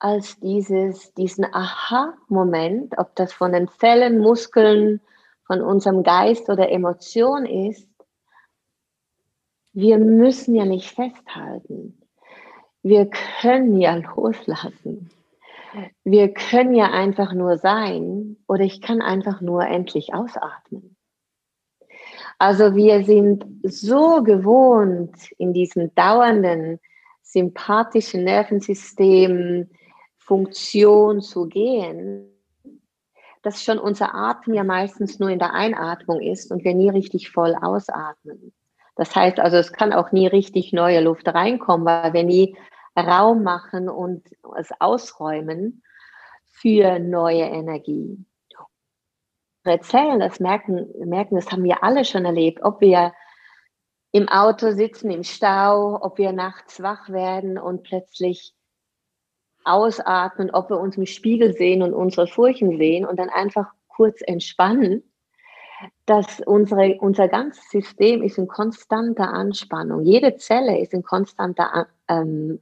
als dieses, diesen Aha-Moment, ob das von den Zellen, Muskeln, von unserem Geist oder Emotion ist, wir müssen ja nicht festhalten. Wir können ja loslassen. Wir können ja einfach nur sein oder ich kann einfach nur endlich ausatmen. Also wir sind so gewohnt in diesem dauernden sympathischen Nervensystem Funktion zu gehen, dass schon unser Atem ja meistens nur in der Einatmung ist und wir nie richtig voll ausatmen. Das heißt also, es kann auch nie richtig neue Luft reinkommen, weil wir nie Raum machen und es ausräumen für neue Energie. Unsere Zellen, das merken, merken, das haben wir alle schon erlebt, ob wir im Auto sitzen, im Stau, ob wir nachts wach werden und plötzlich ausatmen, ob wir uns im Spiegel sehen und unsere Furchen sehen und dann einfach kurz entspannen, dass unsere, unser ganzes System ist in konstanter Anspannung. Jede Zelle ist in konstanter ähm,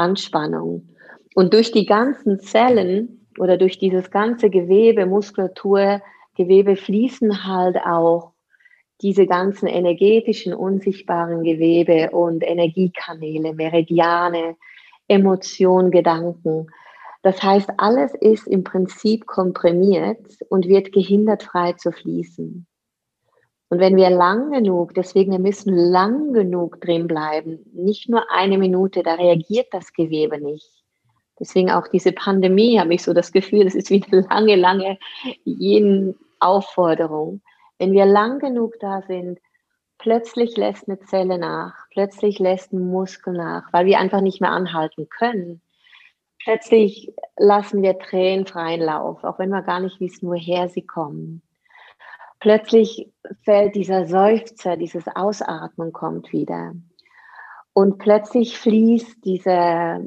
Anspannung. Und durch die ganzen Zellen oder durch dieses ganze Gewebe, Muskulatur, Gewebe fließen halt auch diese ganzen energetischen, unsichtbaren Gewebe und Energiekanäle, Meridiane, Emotionen, Gedanken. Das heißt, alles ist im Prinzip komprimiert und wird gehindert, frei zu fließen. Und wenn wir lang genug, deswegen wir müssen lang genug drin bleiben, nicht nur eine Minute, da reagiert das Gewebe nicht. Deswegen auch diese Pandemie, habe ich so das Gefühl, das ist wie eine lange, lange jeden Aufforderung. Wenn wir lang genug da sind, plötzlich lässt eine Zelle nach, plötzlich lässt ein Muskel nach, weil wir einfach nicht mehr anhalten können. Plötzlich lassen wir Tränen freien Lauf, auch wenn wir gar nicht wissen, woher sie kommen plötzlich fällt dieser Seufzer, dieses Ausatmen kommt wieder. Und plötzlich fließt dieser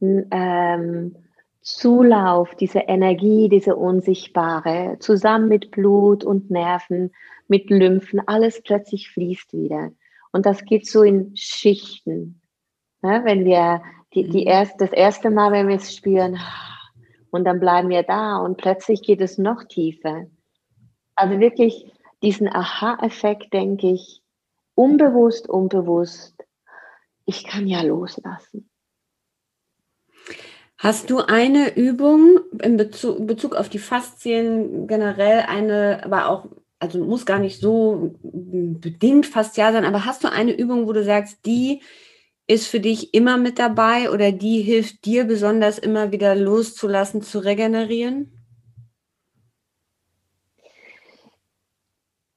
ähm, Zulauf, diese Energie, diese unsichtbare, zusammen mit Blut und Nerven, mit Lymphen, alles plötzlich fließt wieder. Und das geht so in Schichten. Ja, wenn wir die, die mhm. erst, das erste Mal, wenn wir es spüren, und dann bleiben wir da und plötzlich geht es noch tiefer. Also wirklich diesen Aha-Effekt, denke ich, unbewusst, unbewusst, ich kann ja loslassen. Hast du eine Übung in Bezug, Bezug auf die Faszien generell, eine, aber auch, also muss gar nicht so bedingt faszial sein, aber hast du eine Übung, wo du sagst, die ist für dich immer mit dabei oder die hilft dir besonders immer wieder loszulassen, zu regenerieren?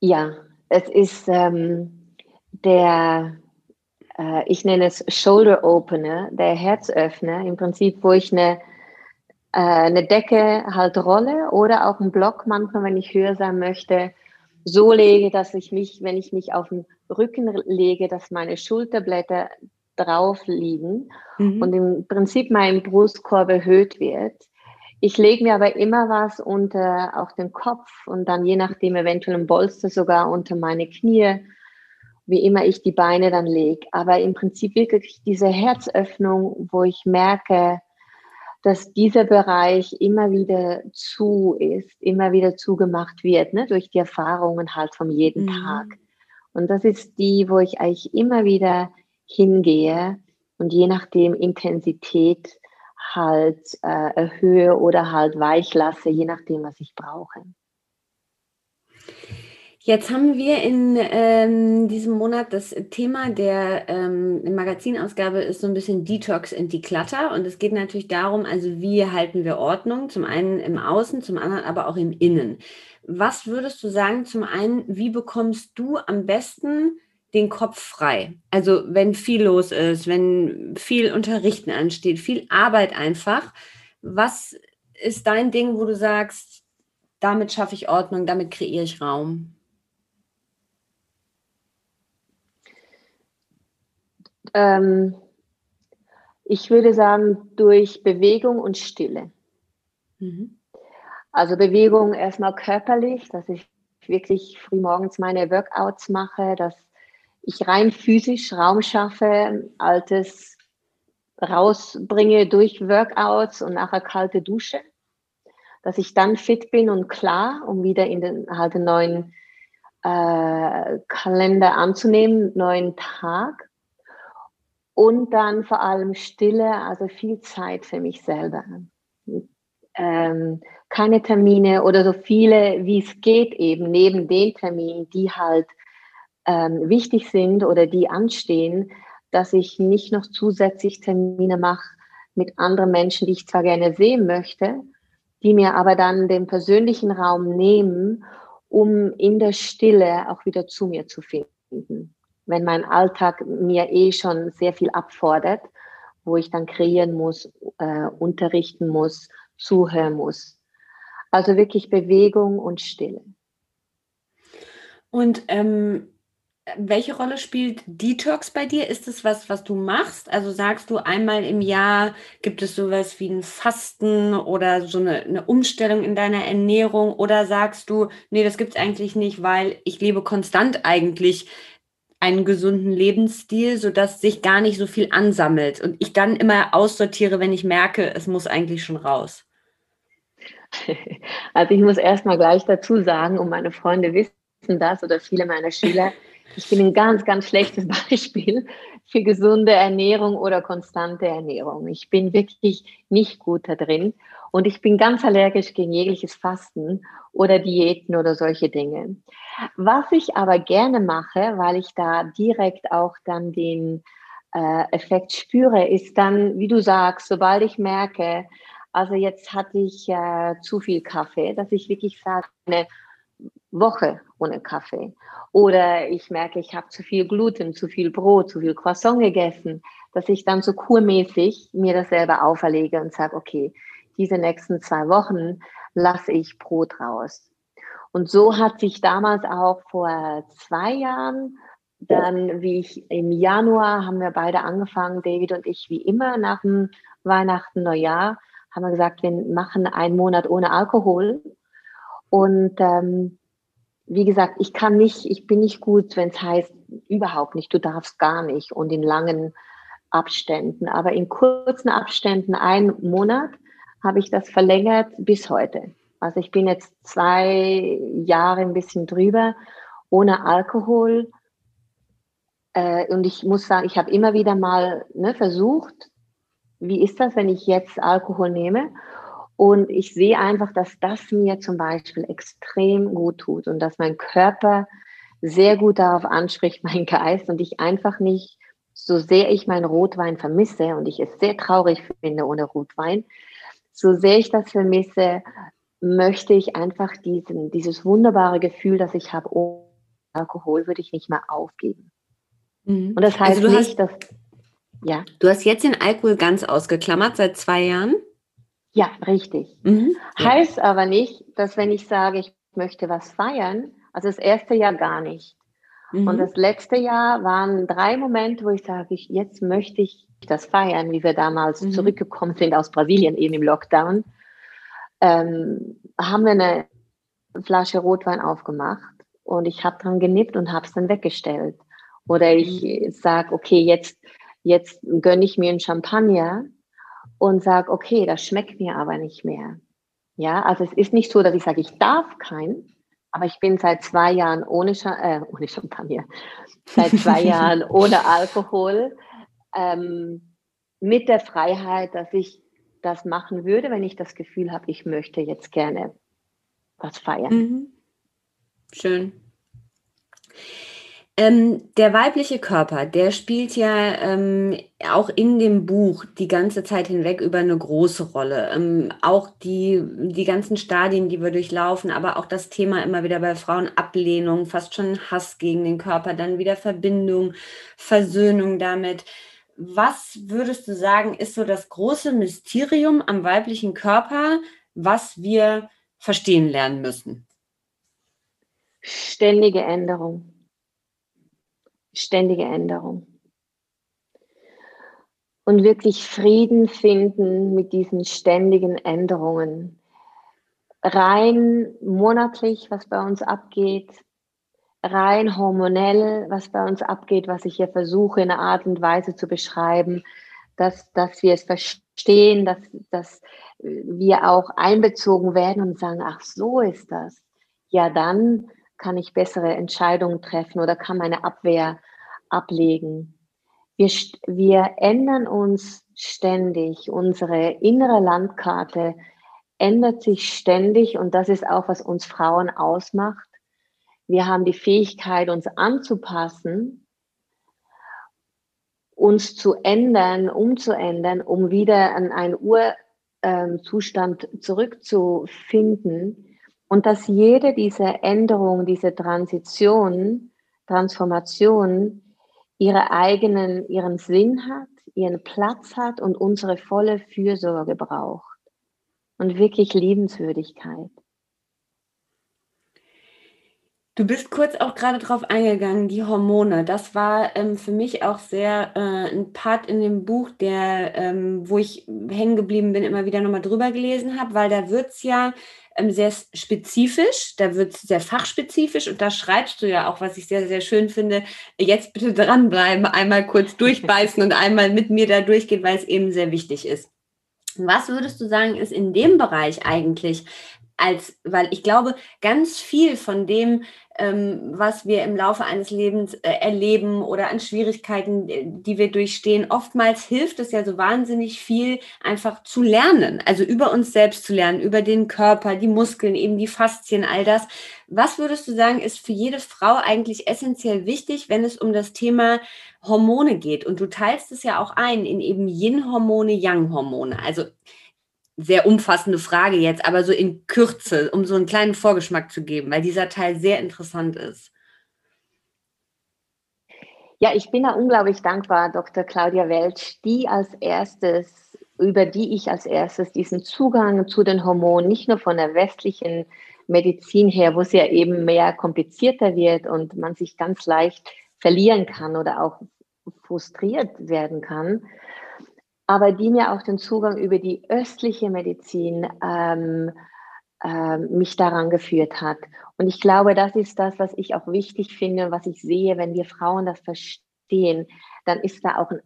Ja, es ist ähm, der, äh, ich nenne es Shoulder Opener, der Herzöffner, im Prinzip, wo ich eine, äh, eine Decke halt rolle oder auch einen Block manchmal, wenn ich höher sein möchte, so lege, dass ich mich, wenn ich mich auf den Rücken lege, dass meine Schulterblätter drauf liegen mhm. und im Prinzip mein Brustkorb erhöht wird. Ich lege mir aber immer was unter auch den Kopf und dann je nachdem eventuell ein Bolster sogar unter meine Knie, wie immer ich die Beine dann lege. Aber im Prinzip wirklich diese Herzöffnung, wo ich merke, dass dieser Bereich immer wieder zu ist, immer wieder zugemacht wird, ne, durch die Erfahrungen halt von jedem mhm. Tag. Und das ist die, wo ich eigentlich immer wieder hingehe und je nachdem Intensität halt äh, erhöhe oder halt weich lasse, je nachdem, was ich brauche. Jetzt haben wir in ähm, diesem Monat das Thema der ähm, Magazinausgabe ist so ein bisschen Detox and Declutter und es geht natürlich darum, also wie halten wir Ordnung, zum einen im Außen, zum anderen aber auch im Innen. Was würdest du sagen, zum einen, wie bekommst du am besten den Kopf frei. Also wenn viel los ist, wenn viel Unterrichten ansteht, viel Arbeit einfach. Was ist dein Ding, wo du sagst, damit schaffe ich Ordnung, damit kreiere ich Raum? Ähm, ich würde sagen, durch Bewegung und Stille. Mhm. Also Bewegung erstmal körperlich, dass ich wirklich frühmorgens meine Workouts mache, dass ich rein physisch Raum schaffe, altes rausbringe durch Workouts und nachher kalte Dusche, dass ich dann fit bin und klar, um wieder in den halt den neuen äh, Kalender anzunehmen, neuen Tag. Und dann vor allem Stille, also viel Zeit für mich selber. Ähm, keine Termine oder so viele, wie es geht, eben neben den Terminen, die halt ähm, wichtig sind oder die anstehen, dass ich nicht noch zusätzlich Termine mache mit anderen Menschen, die ich zwar gerne sehen möchte, die mir aber dann den persönlichen Raum nehmen, um in der Stille auch wieder zu mir zu finden. Wenn mein Alltag mir eh schon sehr viel abfordert, wo ich dann kreieren muss, äh, unterrichten muss, zuhören muss. Also wirklich Bewegung und Stille. Und ähm, welche Rolle spielt Detox bei dir? Ist es was, was du machst? Also sagst du einmal im Jahr, gibt es sowas wie ein Fasten oder so eine, eine Umstellung in deiner Ernährung? Oder sagst du, nee, das gibt es eigentlich nicht, weil ich lebe konstant eigentlich einen gesunden Lebensstil, sodass sich gar nicht so viel ansammelt und ich dann immer aussortiere, wenn ich merke, es muss eigentlich schon raus? Also ich muss erstmal gleich dazu sagen, und meine Freunde wissen das oder viele meiner Schüler, ich bin ein ganz, ganz schlechtes Beispiel für gesunde Ernährung oder konstante Ernährung. Ich bin wirklich nicht gut da drin und ich bin ganz allergisch gegen jegliches Fasten oder Diäten oder solche Dinge. Was ich aber gerne mache, weil ich da direkt auch dann den äh, Effekt spüre, ist dann, wie du sagst, sobald ich merke, also jetzt hatte ich äh, zu viel Kaffee, dass ich wirklich sage, Woche ohne Kaffee. Oder ich merke, ich habe zu viel Gluten, zu viel Brot, zu viel Croissant gegessen, dass ich dann so kurmäßig mir das selber auferlege und sage, okay, diese nächsten zwei Wochen lasse ich Brot raus. Und so hat sich damals auch vor zwei Jahren dann, wie ich im Januar haben wir beide angefangen, David und ich, wie immer nach dem Weihnachten, Neujahr, haben wir gesagt, wir machen einen Monat ohne Alkohol. Und ähm, wie gesagt, ich kann nicht, ich bin nicht gut, wenn es heißt, überhaupt nicht, du darfst gar nicht und in langen Abständen. Aber in kurzen Abständen, einen Monat, habe ich das verlängert bis heute. Also ich bin jetzt zwei Jahre ein bisschen drüber, ohne Alkohol. Äh, und ich muss sagen, ich habe immer wieder mal ne, versucht, wie ist das, wenn ich jetzt Alkohol nehme? Und ich sehe einfach, dass das mir zum Beispiel extrem gut tut und dass mein Körper sehr gut darauf anspricht, mein Geist und ich einfach nicht, so sehr ich meinen Rotwein vermisse und ich es sehr traurig finde ohne Rotwein, so sehr ich das vermisse, möchte ich einfach diesen, dieses wunderbare Gefühl, das ich habe, ohne Alkohol, würde ich nicht mehr aufgeben. Mhm. Und das also heißt also nicht, dass ja. Du hast jetzt den Alkohol ganz ausgeklammert seit zwei Jahren? Ja, richtig. Mhm. Heißt aber nicht, dass wenn ich sage, ich möchte was feiern, also das erste Jahr gar nicht. Mhm. Und das letzte Jahr waren drei Momente, wo ich sage, ich, jetzt möchte ich das feiern, wie wir damals mhm. zurückgekommen sind aus Brasilien, eben im Lockdown. Ähm, haben wir eine Flasche Rotwein aufgemacht und ich habe dran genippt und habe es dann weggestellt. Oder ich mhm. sage, okay, jetzt Jetzt gönne ich mir einen Champagner und sage, okay, das schmeckt mir aber nicht mehr. Ja, also es ist nicht so, dass ich sage, ich darf keinen, aber ich bin seit zwei Jahren ohne, äh, ohne Champagner, seit zwei Jahren ohne Alkohol, ähm, mit der Freiheit, dass ich das machen würde, wenn ich das Gefühl habe, ich möchte jetzt gerne was feiern. Mhm. Schön. Ähm, der weibliche Körper, der spielt ja ähm, auch in dem Buch die ganze Zeit hinweg über eine große Rolle. Ähm, auch die, die ganzen Stadien, die wir durchlaufen, aber auch das Thema immer wieder bei Frauen Ablehnung, fast schon Hass gegen den Körper, dann wieder Verbindung, Versöhnung damit. Was würdest du sagen, ist so das große Mysterium am weiblichen Körper, was wir verstehen lernen müssen? Ständige Änderung ständige Änderung. Und wirklich Frieden finden mit diesen ständigen Änderungen. Rein monatlich, was bei uns abgeht, rein hormonell, was bei uns abgeht, was ich hier versuche in einer Art und Weise zu beschreiben, dass, dass wir es verstehen, dass, dass wir auch einbezogen werden und sagen, ach so ist das. Ja, dann kann ich bessere Entscheidungen treffen oder kann meine Abwehr ablegen. Wir, wir ändern uns ständig. Unsere innere Landkarte ändert sich ständig und das ist auch, was uns Frauen ausmacht. Wir haben die Fähigkeit, uns anzupassen, uns zu ändern, umzuändern, um wieder an einen Urzustand zurückzufinden und dass jede dieser Änderungen, diese Transition, Transformation ihre eigenen, ihren Sinn hat, ihren Platz hat und unsere volle Fürsorge braucht und wirklich Liebenswürdigkeit. Du bist kurz auch gerade drauf eingegangen, die Hormone. Das war ähm, für mich auch sehr äh, ein Part in dem Buch, der, ähm, wo ich hängen geblieben bin, immer wieder nochmal drüber gelesen habe, weil da wird es ja sehr spezifisch, da wird es sehr fachspezifisch und da schreibst du ja auch, was ich sehr, sehr schön finde, jetzt bitte dranbleiben, einmal kurz durchbeißen und einmal mit mir da durchgehen, weil es eben sehr wichtig ist. Was würdest du sagen, ist in dem Bereich eigentlich als, weil ich glaube, ganz viel von dem, ähm, was wir im Laufe eines Lebens äh, erleben oder an Schwierigkeiten, äh, die wir durchstehen, oftmals hilft es ja so wahnsinnig viel, einfach zu lernen, also über uns selbst zu lernen, über den Körper, die Muskeln, eben die Faszien, all das. Was würdest du sagen, ist für jede Frau eigentlich essentiell wichtig, wenn es um das Thema Hormone geht? Und du teilst es ja auch ein in eben Yin-Hormone, Yang-Hormone. Also sehr umfassende Frage jetzt, aber so in Kürze, um so einen kleinen Vorgeschmack zu geben, weil dieser Teil sehr interessant ist. Ja, ich bin da unglaublich dankbar, Dr. Claudia Welch, die als erstes, über die ich als erstes diesen Zugang zu den Hormonen, nicht nur von der westlichen Medizin her, wo es ja eben mehr komplizierter wird und man sich ganz leicht verlieren kann oder auch frustriert werden kann, aber die mir auch den Zugang über die östliche Medizin ähm, ähm, mich daran geführt hat. Und ich glaube, das ist das, was ich auch wichtig finde, was ich sehe, wenn wir Frauen das verstehen, dann ist da auch ein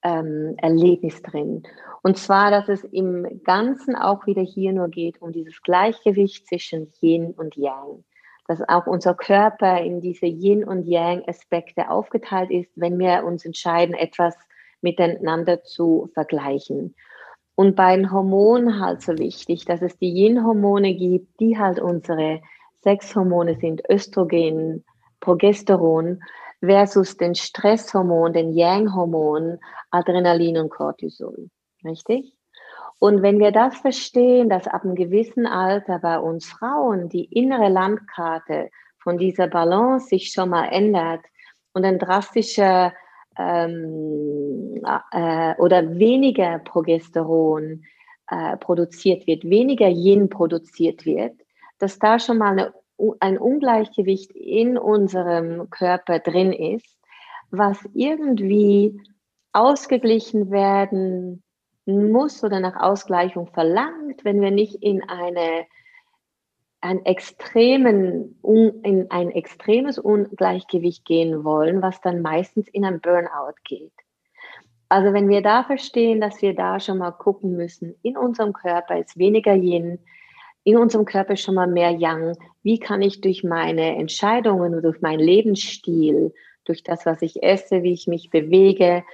Aha-Erlebnis ähm, drin. Und zwar, dass es im Ganzen auch wieder hier nur geht um dieses Gleichgewicht zwischen Yin und Yang. Dass auch unser Körper in diese Yin und Yang-Aspekte aufgeteilt ist, wenn wir uns entscheiden, etwas miteinander zu vergleichen. Und bei den Hormonen halt so wichtig, dass es die Yin-Hormone gibt, die halt unsere Sexhormone sind, Östrogen, Progesteron, versus den Stresshormon, den Yang-Hormon, Adrenalin und Cortisol. Richtig? Und wenn wir das verstehen, dass ab einem gewissen Alter bei uns Frauen die innere Landkarte von dieser Balance sich schon mal ändert und ein drastischer ähm, äh, oder weniger Progesteron äh, produziert wird, weniger Yin produziert wird, dass da schon mal eine, ein Ungleichgewicht in unserem Körper drin ist, was irgendwie ausgeglichen werden muss oder nach Ausgleichung verlangt, wenn wir nicht in eine ein, extremen, in ein extremes Ungleichgewicht gehen wollen, was dann meistens in ein Burnout geht. Also wenn wir da verstehen, dass wir da schon mal gucken müssen, in unserem Körper ist weniger Yin, in unserem Körper ist schon mal mehr Yang, wie kann ich durch meine Entscheidungen durch meinen Lebensstil, durch das, was ich esse, wie ich mich bewege,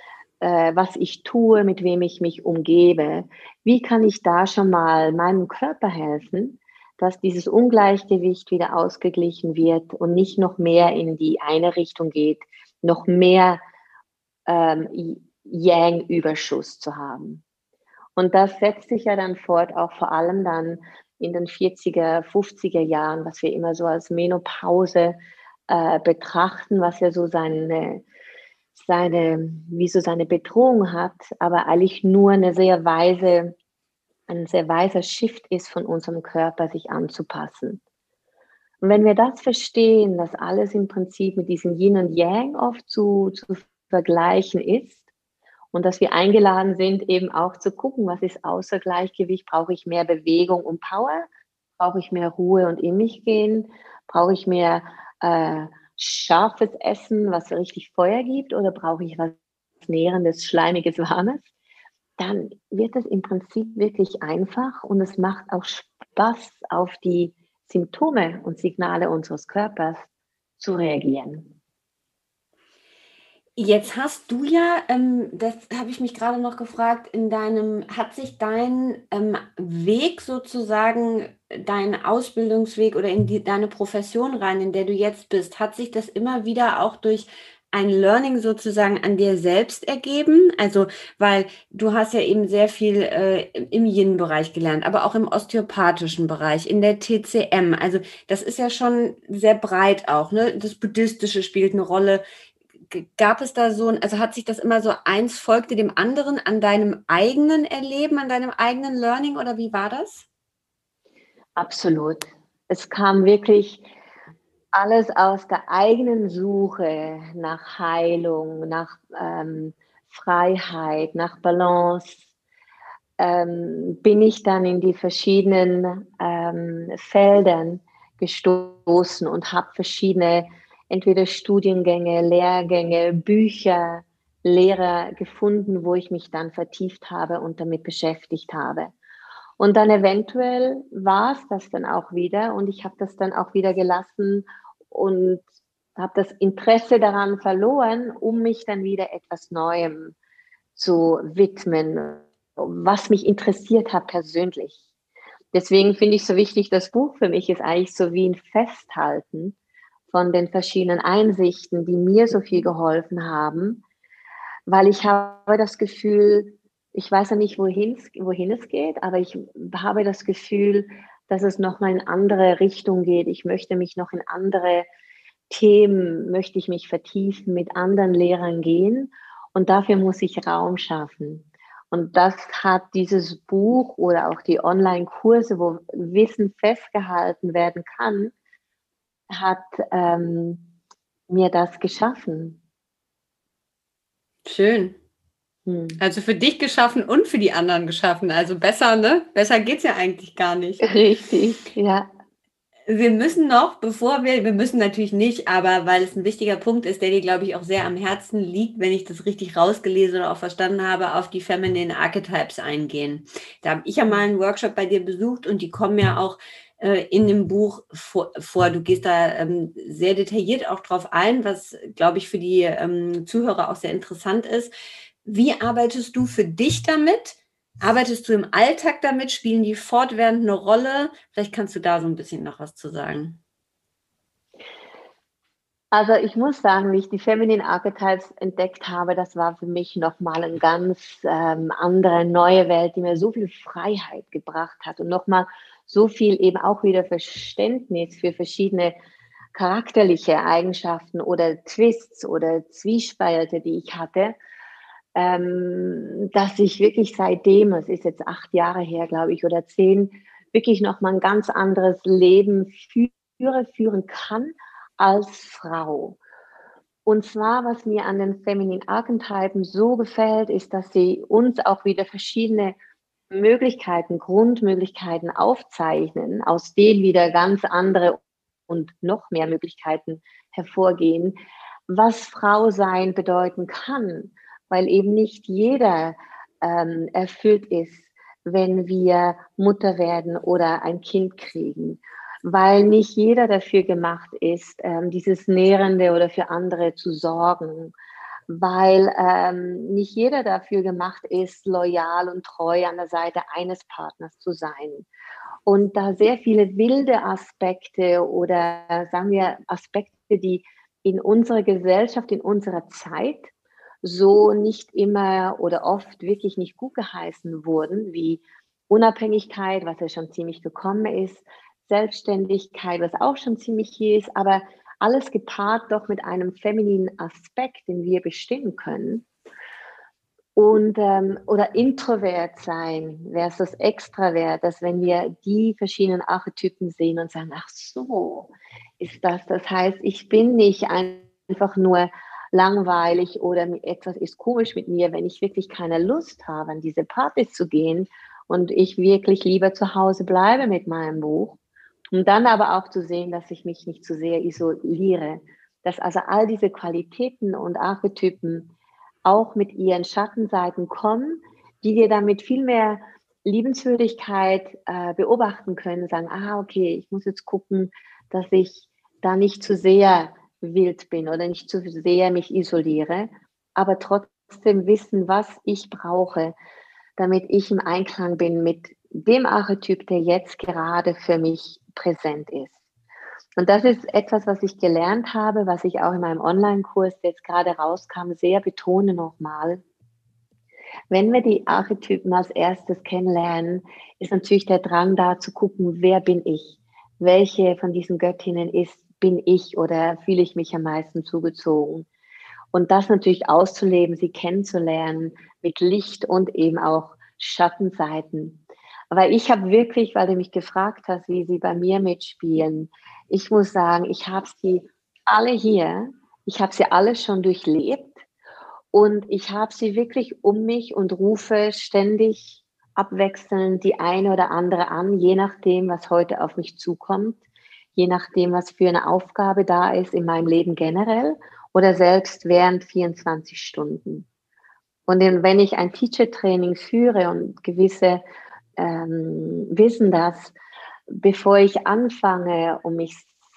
äh, was ich tue, mit wem ich mich umgebe, wie kann ich da schon mal meinem Körper helfen, dass dieses Ungleichgewicht wieder ausgeglichen wird und nicht noch mehr in die eine Richtung geht, noch mehr ähm, Yang-Überschuss zu haben. Und das setzt sich ja dann fort, auch vor allem dann in den 40er, 50er Jahren, was wir immer so als Menopause äh, betrachten, was ja so seine, seine, wie so seine Bedrohung hat, aber eigentlich nur eine sehr weise ein sehr weiser Shift ist von unserem Körper, sich anzupassen. Und wenn wir das verstehen, dass alles im Prinzip mit diesem Yin und Yang oft zu, zu vergleichen ist und dass wir eingeladen sind, eben auch zu gucken, was ist außer Gleichgewicht, brauche ich mehr Bewegung und Power, brauche ich mehr Ruhe und in mich gehen, brauche ich mehr äh, scharfes Essen, was richtig Feuer gibt oder brauche ich was Nährendes, Schleimiges, Warmes? Dann wird es im Prinzip wirklich einfach und es macht auch Spaß, auf die Symptome und Signale unseres Körpers zu reagieren. Jetzt hast du ja, ähm, das habe ich mich gerade noch gefragt, in deinem, hat sich dein ähm, Weg sozusagen, dein Ausbildungsweg oder in die, deine Profession rein, in der du jetzt bist, hat sich das immer wieder auch durch ein Learning sozusagen an dir selbst ergeben? Also, weil du hast ja eben sehr viel äh, im Yin-Bereich gelernt, aber auch im osteopathischen Bereich, in der TCM. Also, das ist ja schon sehr breit auch, ne? Das Buddhistische spielt eine Rolle. Gab es da so, also hat sich das immer so eins folgte dem anderen an deinem eigenen Erleben, an deinem eigenen Learning oder wie war das? Absolut. Es kam wirklich, alles aus der eigenen Suche nach Heilung, nach ähm, Freiheit, nach Balance, ähm, bin ich dann in die verschiedenen ähm, Feldern gestoßen und habe verschiedene entweder Studiengänge, Lehrgänge, Bücher, Lehrer gefunden, wo ich mich dann vertieft habe und damit beschäftigt habe. Und dann eventuell war es das dann auch wieder und ich habe das dann auch wieder gelassen und habe das Interesse daran verloren, um mich dann wieder etwas Neuem zu widmen, was mich interessiert hat persönlich. Deswegen finde ich so wichtig, das Buch für mich ist eigentlich so wie ein Festhalten von den verschiedenen Einsichten, die mir so viel geholfen haben, weil ich habe das Gefühl, ich weiß ja nicht, wohin wohin es geht, aber ich habe das Gefühl, dass es noch mal in andere Richtung geht. Ich möchte mich noch in andere Themen, möchte ich mich vertiefen, mit anderen Lehrern gehen und dafür muss ich Raum schaffen. Und das hat dieses Buch oder auch die Online-Kurse, wo Wissen festgehalten werden kann, hat ähm, mir das geschaffen. Schön. Hm. Also für dich geschaffen und für die anderen geschaffen. Also besser, ne? Besser geht es ja eigentlich gar nicht. Richtig, ja. Wir müssen noch, bevor wir, wir müssen natürlich nicht, aber weil es ein wichtiger Punkt ist, der dir, glaube ich, auch sehr am Herzen liegt, wenn ich das richtig rausgelesen oder auch verstanden habe, auf die Feminine Archetypes eingehen. Da habe ich ja mal einen Workshop bei dir besucht und die kommen ja auch äh, in dem Buch vor, vor. Du gehst da ähm, sehr detailliert auch drauf ein, was, glaube ich, für die ähm, Zuhörer auch sehr interessant ist. Wie arbeitest du für dich damit? Arbeitest du im Alltag damit? Spielen die fortwährend eine Rolle? Vielleicht kannst du da so ein bisschen noch was zu sagen. Also ich muss sagen, wie ich die Feminine Archetypes entdeckt habe, das war für mich nochmal eine ganz ähm, andere, neue Welt, die mir so viel Freiheit gebracht hat und nochmal so viel eben auch wieder Verständnis für verschiedene charakterliche Eigenschaften oder Twists oder Zwiespalte, die ich hatte, ähm, dass ich wirklich seitdem, es ist jetzt acht Jahre her, glaube ich, oder zehn, wirklich nochmal ein ganz anderes Leben führe, führen kann als Frau. Und zwar, was mir an den Feminine Archetypen so gefällt, ist, dass sie uns auch wieder verschiedene Möglichkeiten, Grundmöglichkeiten aufzeichnen, aus denen wieder ganz andere und noch mehr Möglichkeiten hervorgehen, was Frau sein bedeuten kann, weil eben nicht jeder ähm, erfüllt ist, wenn wir Mutter werden oder ein Kind kriegen, weil nicht jeder dafür gemacht ist, ähm, dieses Nährende oder für andere zu sorgen, weil ähm, nicht jeder dafür gemacht ist, loyal und treu an der Seite eines Partners zu sein. Und da sehr viele wilde Aspekte oder sagen wir Aspekte, die in unserer Gesellschaft, in unserer Zeit so nicht immer oder oft wirklich nicht gut geheißen wurden, wie Unabhängigkeit, was ja schon ziemlich gekommen ist, Selbstständigkeit, was auch schon ziemlich hier ist, aber alles gepaart doch mit einem femininen Aspekt, den wir bestimmen können. Und, ähm, oder introvert sein versus extravert, dass wenn wir die verschiedenen Archetypen sehen und sagen, ach so, ist das, das heißt, ich bin nicht einfach nur langweilig oder etwas ist komisch mit mir, wenn ich wirklich keine Lust habe, an diese Partys zu gehen und ich wirklich lieber zu Hause bleibe mit meinem Buch. Und dann aber auch zu sehen, dass ich mich nicht zu sehr isoliere. Dass also all diese Qualitäten und Archetypen auch mit ihren Schattenseiten kommen, die wir dann mit viel mehr Liebenswürdigkeit äh, beobachten können, sagen, ah, okay, ich muss jetzt gucken, dass ich da nicht zu sehr wild bin oder nicht zu sehr mich isoliere, aber trotzdem wissen, was ich brauche, damit ich im Einklang bin mit dem Archetyp, der jetzt gerade für mich präsent ist. Und das ist etwas, was ich gelernt habe, was ich auch in meinem Online-Kurs, der jetzt gerade rauskam, sehr betone nochmal. Wenn wir die Archetypen als erstes kennenlernen, ist natürlich der Drang da zu gucken, wer bin ich? Welche von diesen Göttinnen ist bin ich oder fühle ich mich am meisten zugezogen. Und das natürlich auszuleben, sie kennenzulernen mit Licht und eben auch Schattenseiten. Aber ich habe wirklich, weil du mich gefragt hast, wie sie bei mir mitspielen, ich muss sagen, ich habe sie alle hier, ich habe sie alle schon durchlebt und ich habe sie wirklich um mich und rufe ständig abwechselnd die eine oder andere an, je nachdem, was heute auf mich zukommt, je nachdem, was für eine Aufgabe da ist in meinem Leben generell oder selbst während 24 Stunden. Und wenn ich ein Teacher-Training führe und gewisse ähm, wissen das, bevor ich anfange und mich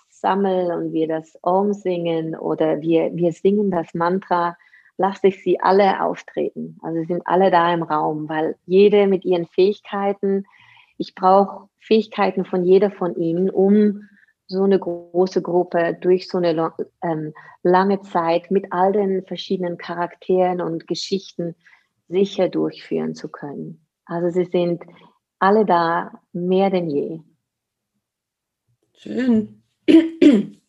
sammle und wir das Om singen oder wir, wir singen das Mantra, lasse ich sie alle auftreten. Also sind alle da im Raum, weil jede mit ihren Fähigkeiten, ich brauche Fähigkeiten von jeder von ihnen, um so eine große Gruppe durch so eine ähm, lange Zeit mit all den verschiedenen Charakteren und Geschichten sicher durchführen zu können. Also sie sind alle da, mehr denn je. Schön.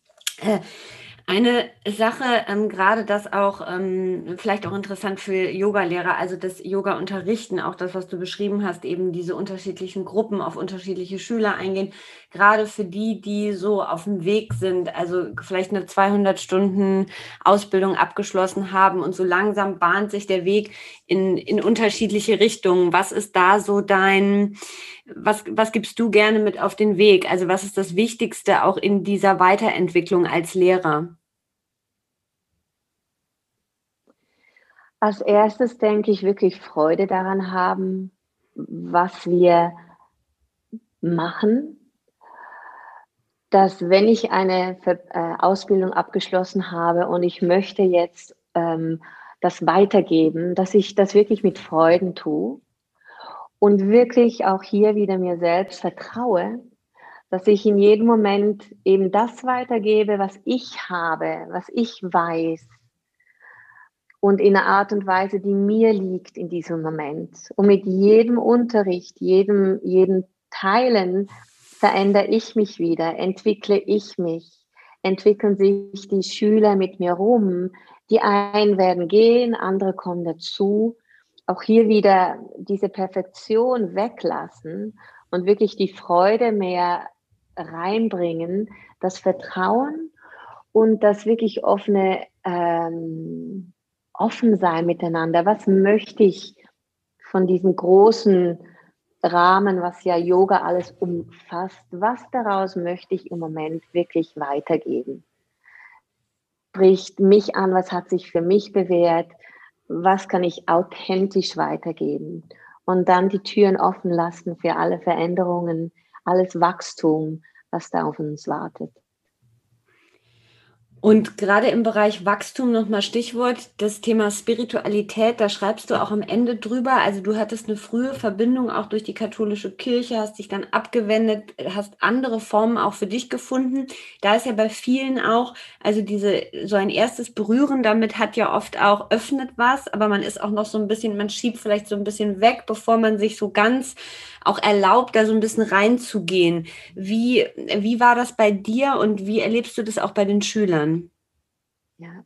Eine Sache, ähm, gerade das auch, ähm, vielleicht auch interessant für Yogalehrer, also das Yoga-Unterrichten, auch das, was du beschrieben hast, eben diese unterschiedlichen Gruppen auf unterschiedliche Schüler eingehen, gerade für die, die so auf dem Weg sind, also vielleicht eine 200 Stunden Ausbildung abgeschlossen haben und so langsam bahnt sich der Weg in, in unterschiedliche Richtungen. Was ist da so dein, was, was gibst du gerne mit auf den Weg? Also was ist das Wichtigste auch in dieser Weiterentwicklung als Lehrer? Als erstes denke ich wirklich Freude daran haben, was wir machen. Dass wenn ich eine äh, Ausbildung abgeschlossen habe und ich möchte jetzt ähm, das weitergeben, dass ich das wirklich mit Freuden tue und wirklich auch hier wieder mir selbst vertraue, dass ich in jedem Moment eben das weitergebe, was ich habe, was ich weiß und in einer Art und Weise, die mir liegt in diesem Moment. Und mit jedem Unterricht, jedem, jedem Teilen verändere ich mich wieder, entwickle ich mich, entwickeln sich die Schüler mit mir rum. Die einen werden gehen, andere kommen dazu auch hier wieder diese Perfektion weglassen und wirklich die Freude mehr reinbringen, das Vertrauen und das wirklich offene, ähm, offen sein miteinander. Was möchte ich von diesem großen Rahmen, was ja Yoga alles umfasst, was daraus möchte ich im Moment wirklich weitergeben? Spricht mich an, was hat sich für mich bewährt? Was kann ich authentisch weitergeben und dann die Türen offen lassen für alle Veränderungen, alles Wachstum, was da auf uns wartet. Und gerade im Bereich Wachstum nochmal Stichwort, das Thema Spiritualität, da schreibst du auch am Ende drüber. Also du hattest eine frühe Verbindung auch durch die katholische Kirche, hast dich dann abgewendet, hast andere Formen auch für dich gefunden. Da ist ja bei vielen auch, also diese, so ein erstes Berühren damit hat ja oft auch öffnet was, aber man ist auch noch so ein bisschen, man schiebt vielleicht so ein bisschen weg, bevor man sich so ganz auch erlaubt, da so ein bisschen reinzugehen. Wie, wie war das bei dir und wie erlebst du das auch bei den Schülern? Ja.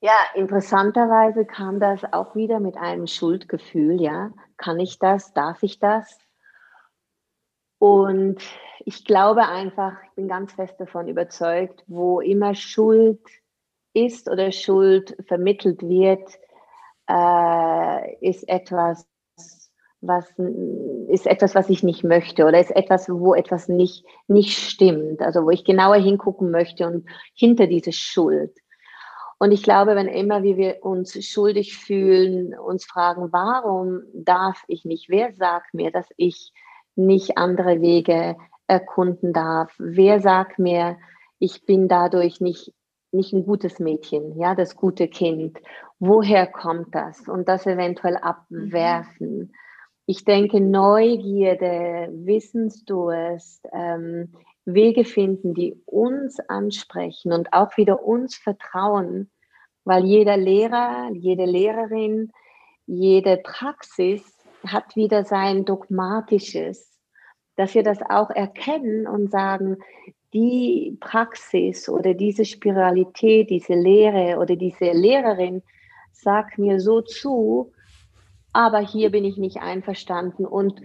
Ja, interessanterweise kam das auch wieder mit einem Schuldgefühl, ja. Kann ich das? Darf ich das? Und ich glaube einfach, ich bin ganz fest davon überzeugt, wo immer Schuld ist oder Schuld vermittelt wird, äh, ist etwas, was ist etwas, was ich nicht möchte oder ist etwas, wo etwas nicht, nicht stimmt, also wo ich genauer hingucken möchte und hinter diese Schuld. Und ich glaube, wenn immer wir uns schuldig fühlen, uns fragen, warum darf ich nicht? Wer sagt mir, dass ich nicht andere Wege erkunden darf? Wer sagt mir, ich bin dadurch nicht, nicht ein gutes Mädchen, ja, das gute Kind? Woher kommt das? Und das eventuell mhm. abwerfen. Ich denke, Neugierde, Wissensdurst, ähm, Wege finden, die uns ansprechen und auch wieder uns vertrauen, weil jeder Lehrer, jede Lehrerin, jede Praxis hat wieder sein dogmatisches, dass wir das auch erkennen und sagen, die Praxis oder diese Spiralität, diese Lehre oder diese Lehrerin sagt mir so zu, aber hier bin ich nicht einverstanden und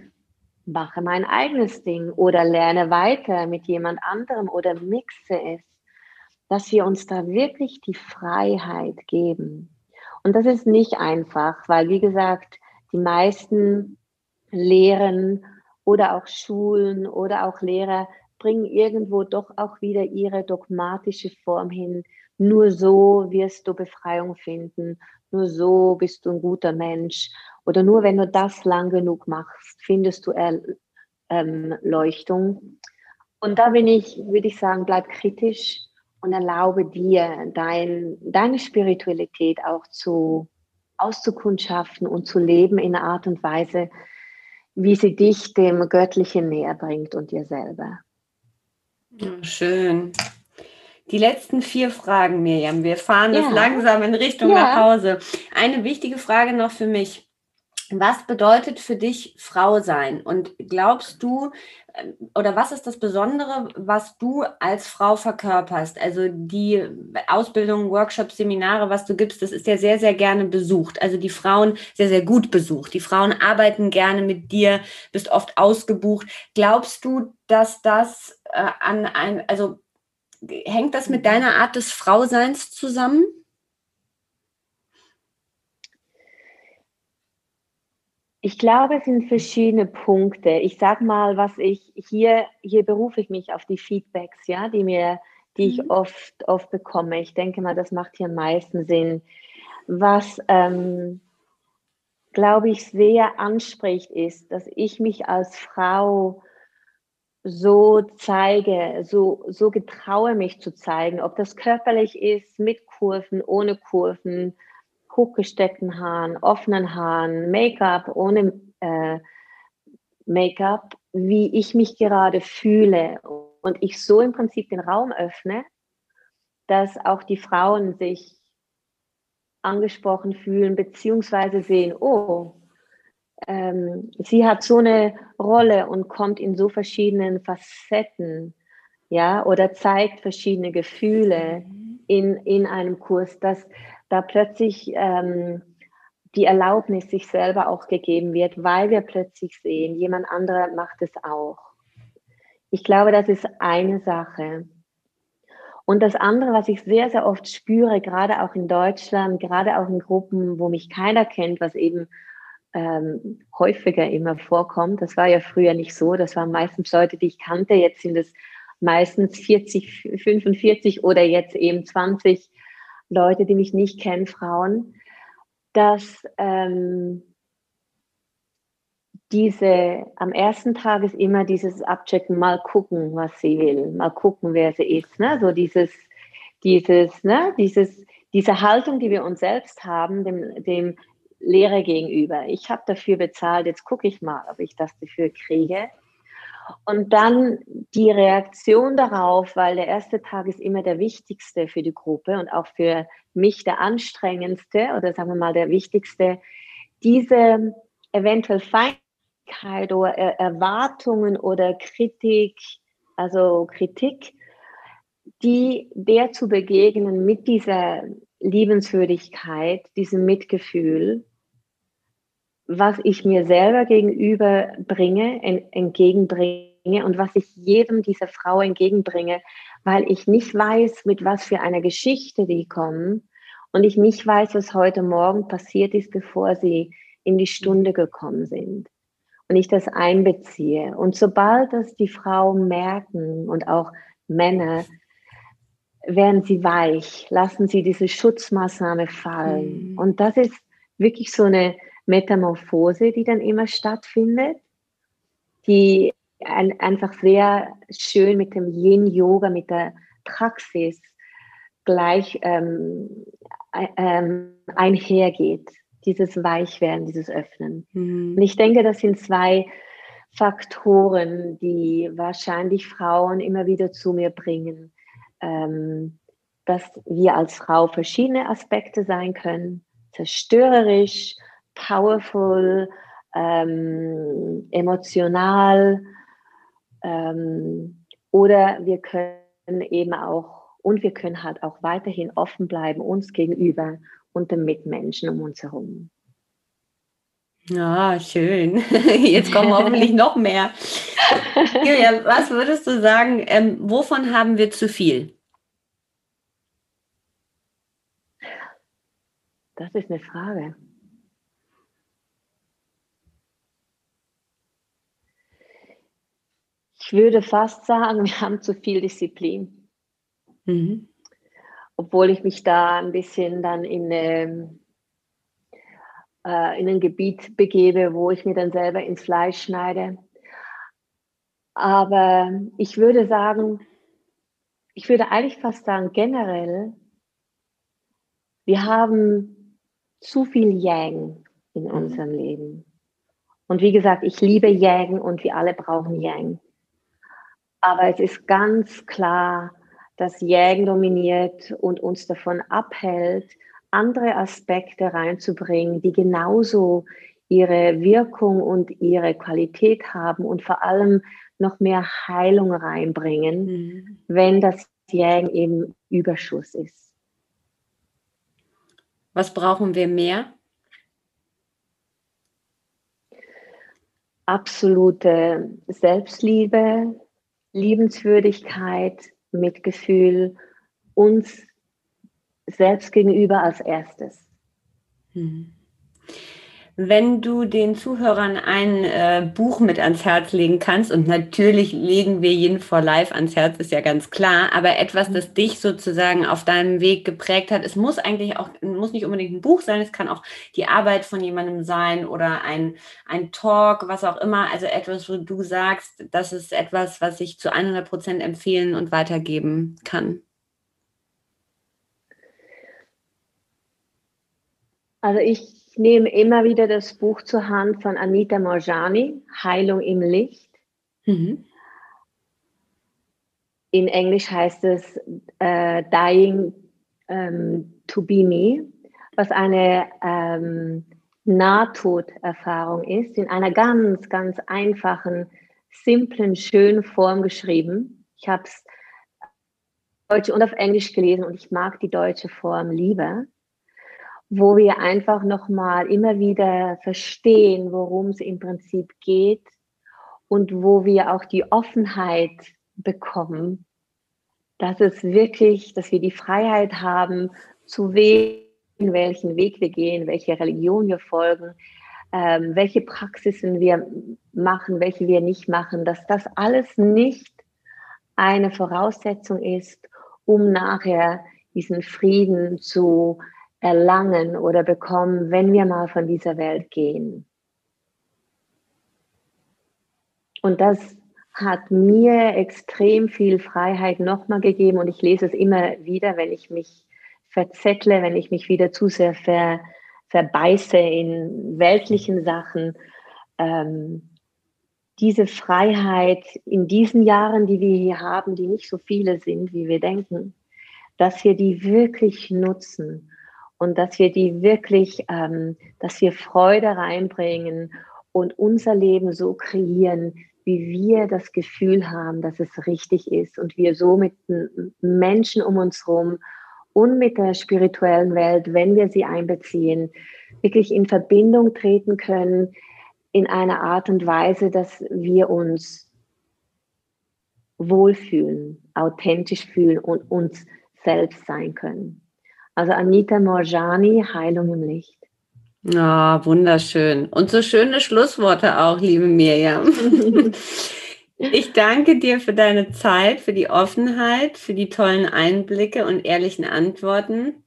mache mein eigenes Ding oder lerne weiter mit jemand anderem oder mixe es, dass wir uns da wirklich die Freiheit geben. Und das ist nicht einfach, weil, wie gesagt, die meisten Lehren oder auch Schulen oder auch Lehrer bringen irgendwo doch auch wieder ihre dogmatische Form hin. Nur so wirst du Befreiung finden. Nur so bist du ein guter Mensch. Oder nur wenn du das lang genug machst, findest du Erleuchtung. Ähm, und da bin ich, würde ich sagen, bleib kritisch und erlaube dir, dein, deine Spiritualität auch zu auszukundschaften und zu leben in einer Art und Weise, wie sie dich dem Göttlichen näher bringt und dir selber. Schön. Die letzten vier Fragen, Miriam. Wir fahren ja. jetzt langsam in Richtung ja. nach Hause. Eine wichtige Frage noch für mich. Was bedeutet für dich Frau sein? Und glaubst du, äh, oder was ist das Besondere, was du als Frau verkörperst? Also die Ausbildung, Workshops, Seminare, was du gibst, das ist ja sehr, sehr gerne besucht. Also die Frauen sehr, sehr gut besucht. Die Frauen arbeiten gerne mit dir, bist oft ausgebucht. Glaubst du, dass das äh, an ein, also hängt das mit deiner Art des Frauseins zusammen? Ich glaube, es sind verschiedene Punkte. Ich sag mal, was ich hier, hier berufe ich mich auf die Feedbacks, ja, die mir, die ich mhm. oft, oft bekomme. Ich denke mal, das macht hier am meisten Sinn. Was, ähm, glaube ich, sehr anspricht, ist, dass ich mich als Frau so zeige, so, so getraue mich zu zeigen, ob das körperlich ist, mit Kurven, ohne Kurven, hochgesteckten Haaren, offenen Haaren, Make-up, ohne äh, Make-up, wie ich mich gerade fühle und ich so im Prinzip den Raum öffne, dass auch die Frauen sich angesprochen fühlen, beziehungsweise sehen, oh, ähm, sie hat so eine Rolle und kommt in so verschiedenen Facetten, ja, oder zeigt verschiedene Gefühle mhm. in, in einem Kurs, dass da plötzlich ähm, die Erlaubnis sich selber auch gegeben wird, weil wir plötzlich sehen, jemand anderer macht es auch. Ich glaube, das ist eine Sache. Und das andere, was ich sehr, sehr oft spüre, gerade auch in Deutschland, gerade auch in Gruppen, wo mich keiner kennt, was eben ähm, häufiger immer vorkommt. Das war ja früher nicht so. Das waren meistens Leute, die ich kannte. Jetzt sind es meistens 40, 45 oder jetzt eben 20 Leute, die mich nicht kennen, Frauen, dass ähm, diese am ersten Tag ist immer dieses Abchecken, mal gucken, was sie will, mal gucken, wer sie ist. Ne? So dieses, dieses, ne? dieses, diese Haltung, die wir uns selbst haben, dem, dem Lehrer gegenüber. Ich habe dafür bezahlt, jetzt gucke ich mal, ob ich das dafür kriege. Und dann die Reaktion darauf, weil der erste Tag ist immer der wichtigste für die Gruppe und auch für mich der anstrengendste oder sagen wir mal der wichtigste, diese eventuell Feindlichkeit oder Erwartungen oder Kritik, also Kritik, die der zu begegnen mit dieser Liebenswürdigkeit, diesem Mitgefühl, was ich mir selber gegenüber bringe, entgegenbringe und was ich jedem dieser Frau entgegenbringe, weil ich nicht weiß, mit was für einer Geschichte die kommen und ich nicht weiß, was heute Morgen passiert ist, bevor sie in die Stunde gekommen sind. Und ich das einbeziehe. Und sobald das die Frauen merken und auch Männer, werden sie weich, lassen sie diese Schutzmaßnahme fallen. Mhm. Und das ist wirklich so eine Metamorphose, die dann immer stattfindet, die ein, einfach sehr schön mit dem Yin-Yoga, mit der Praxis gleich ähm, ähm, einhergeht. Dieses Weichwerden, dieses Öffnen. Mhm. Und ich denke, das sind zwei Faktoren, die wahrscheinlich Frauen immer wieder zu mir bringen, ähm, dass wir als Frau verschiedene Aspekte sein können, zerstörerisch, powerful, ähm, emotional ähm, oder wir können eben auch und wir können halt auch weiterhin offen bleiben uns gegenüber und den Mitmenschen um uns herum. Ja, schön. Jetzt kommen hoffentlich noch mehr. Julia, was würdest du sagen, ähm, wovon haben wir zu viel? Das ist eine Frage. Würde fast sagen, wir haben zu viel Disziplin. Mhm. Obwohl ich mich da ein bisschen dann in eine äh, in ein Gebiet begebe, wo ich mir dann selber ins Fleisch schneide. Aber ich würde sagen, ich würde eigentlich fast sagen, generell, wir haben zu viel Yang in unserem Leben. Und wie gesagt, ich liebe Yang und wir alle brauchen Yang. Aber es ist ganz klar, dass Yang dominiert und uns davon abhält, andere Aspekte reinzubringen, die genauso ihre Wirkung und ihre Qualität haben und vor allem noch mehr Heilung reinbringen, mhm. wenn das Yang eben Überschuss ist. Was brauchen wir mehr? Absolute Selbstliebe, Liebenswürdigkeit, Mitgefühl, uns selbst gegenüber als erstes. Hm. Wenn du den Zuhörern ein äh, Buch mit ans Herz legen kannst, und natürlich legen wir jeden for Life ans Herz, ist ja ganz klar, aber etwas, das dich sozusagen auf deinem Weg geprägt hat, es muss eigentlich auch, muss nicht unbedingt ein Buch sein, es kann auch die Arbeit von jemandem sein oder ein, ein Talk, was auch immer, also etwas, wo du sagst, das ist etwas, was ich zu 100 Prozent empfehlen und weitergeben kann. Also ich nehme immer wieder das Buch zur Hand von Anita Morjani, Heilung im Licht. Mhm. In Englisch heißt es äh, Dying ähm, to be me, was eine ähm, Nahtoderfahrung ist, in einer ganz, ganz einfachen, simplen, schönen Form geschrieben. Ich habe es Deutsch und auf Englisch gelesen und ich mag die deutsche Form lieber wo wir einfach nochmal immer wieder verstehen, worum es im Prinzip geht und wo wir auch die Offenheit bekommen, dass es wirklich, dass wir die Freiheit haben, zu wählen, welchen Weg wir gehen, welche Religion wir folgen, ähm, welche Praxisen wir machen, welche wir nicht machen, dass das alles nicht eine Voraussetzung ist, um nachher diesen Frieden zu erlangen oder bekommen, wenn wir mal von dieser Welt gehen. Und das hat mir extrem viel Freiheit nochmal gegeben und ich lese es immer wieder, wenn ich mich verzettle, wenn ich mich wieder zu sehr ver, verbeiße in weltlichen Sachen. Ähm, diese Freiheit in diesen Jahren, die wir hier haben, die nicht so viele sind, wie wir denken, dass wir die wirklich nutzen und dass wir die wirklich, ähm, dass wir Freude reinbringen und unser Leben so kreieren, wie wir das Gefühl haben, dass es richtig ist und wir so mit Menschen um uns herum und mit der spirituellen Welt, wenn wir sie einbeziehen, wirklich in Verbindung treten können in einer Art und Weise, dass wir uns wohlfühlen, authentisch fühlen und uns selbst sein können. Also Anita Morjani, Heilung im Licht. Ah, oh, wunderschön. Und so schöne Schlussworte auch, liebe Mirjam. ich danke dir für deine Zeit, für die Offenheit, für die tollen Einblicke und ehrlichen Antworten.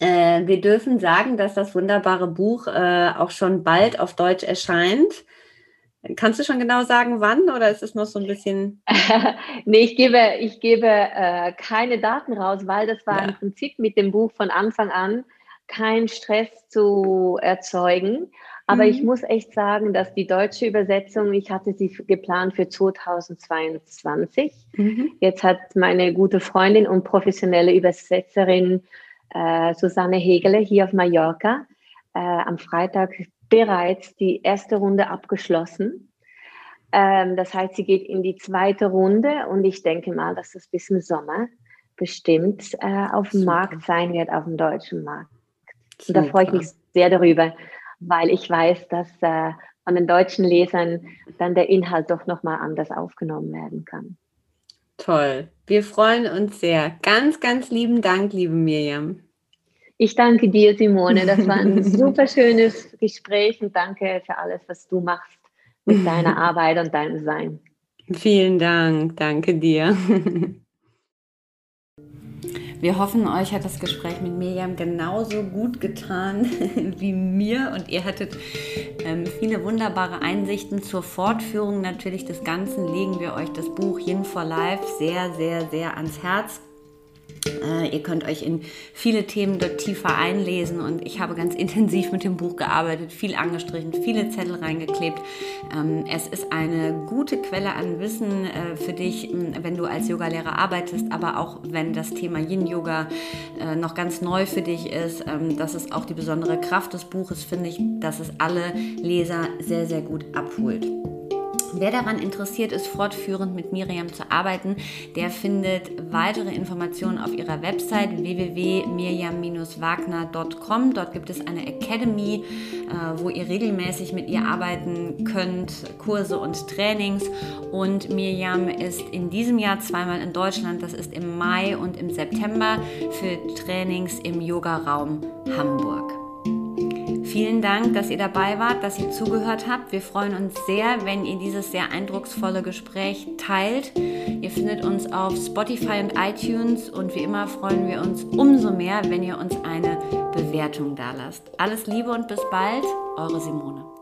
Äh, wir dürfen sagen, dass das wunderbare Buch äh, auch schon bald auf Deutsch erscheint. Kannst du schon genau sagen, wann oder ist es noch so ein bisschen? nee, ich gebe, ich gebe äh, keine Daten raus, weil das war ja. im Prinzip mit dem Buch von Anfang an kein Stress zu erzeugen. Aber mhm. ich muss echt sagen, dass die deutsche Übersetzung, ich hatte sie geplant für 2022. Mhm. Jetzt hat meine gute Freundin und professionelle Übersetzerin äh, Susanne Hegele hier auf Mallorca äh, am Freitag bereits die erste Runde abgeschlossen. Ähm, das heißt, sie geht in die zweite Runde und ich denke mal, dass das bis zum Sommer bestimmt äh, auf dem Markt sein wird, auf dem deutschen Markt. Und da freue ich mich sehr darüber, weil ich weiß, dass äh, von den deutschen Lesern dann der Inhalt doch nochmal anders aufgenommen werden kann. Toll. Wir freuen uns sehr. Ganz, ganz lieben Dank, liebe Miriam. Ich danke dir, Simone. Das war ein super schönes Gespräch und danke für alles, was du machst mit deiner Arbeit und deinem Sein. Vielen Dank. Danke dir. Wir hoffen, euch hat das Gespräch mit Miriam genauso gut getan wie mir und ihr hattet ähm, viele wunderbare Einsichten zur Fortführung natürlich des Ganzen. Legen wir euch das Buch Yin for Life sehr, sehr, sehr ans Herz. Äh, ihr könnt euch in viele Themen dort tiefer einlesen und ich habe ganz intensiv mit dem Buch gearbeitet, viel angestrichen, viele Zettel reingeklebt. Ähm, es ist eine gute Quelle an Wissen äh, für dich, wenn du als Yogalehrer arbeitest, aber auch wenn das Thema Yin-Yoga äh, noch ganz neu für dich ist. Ähm, das ist auch die besondere Kraft des Buches, finde ich, dass es alle Leser sehr, sehr gut abholt. Wer daran interessiert ist, fortführend mit Miriam zu arbeiten, der findet weitere Informationen auf ihrer Website www.miriam-wagner.com. Dort gibt es eine Academy, äh, wo ihr regelmäßig mit ihr arbeiten könnt, Kurse und Trainings. Und Miriam ist in diesem Jahr zweimal in Deutschland, das ist im Mai und im September, für Trainings im Yoga-Raum Hamburg. Vielen Dank, dass ihr dabei wart, dass ihr zugehört habt. Wir freuen uns sehr, wenn ihr dieses sehr eindrucksvolle Gespräch teilt. Ihr findet uns auf Spotify und iTunes und wie immer freuen wir uns umso mehr, wenn ihr uns eine Bewertung dalasst. Alles Liebe und bis bald, eure Simone.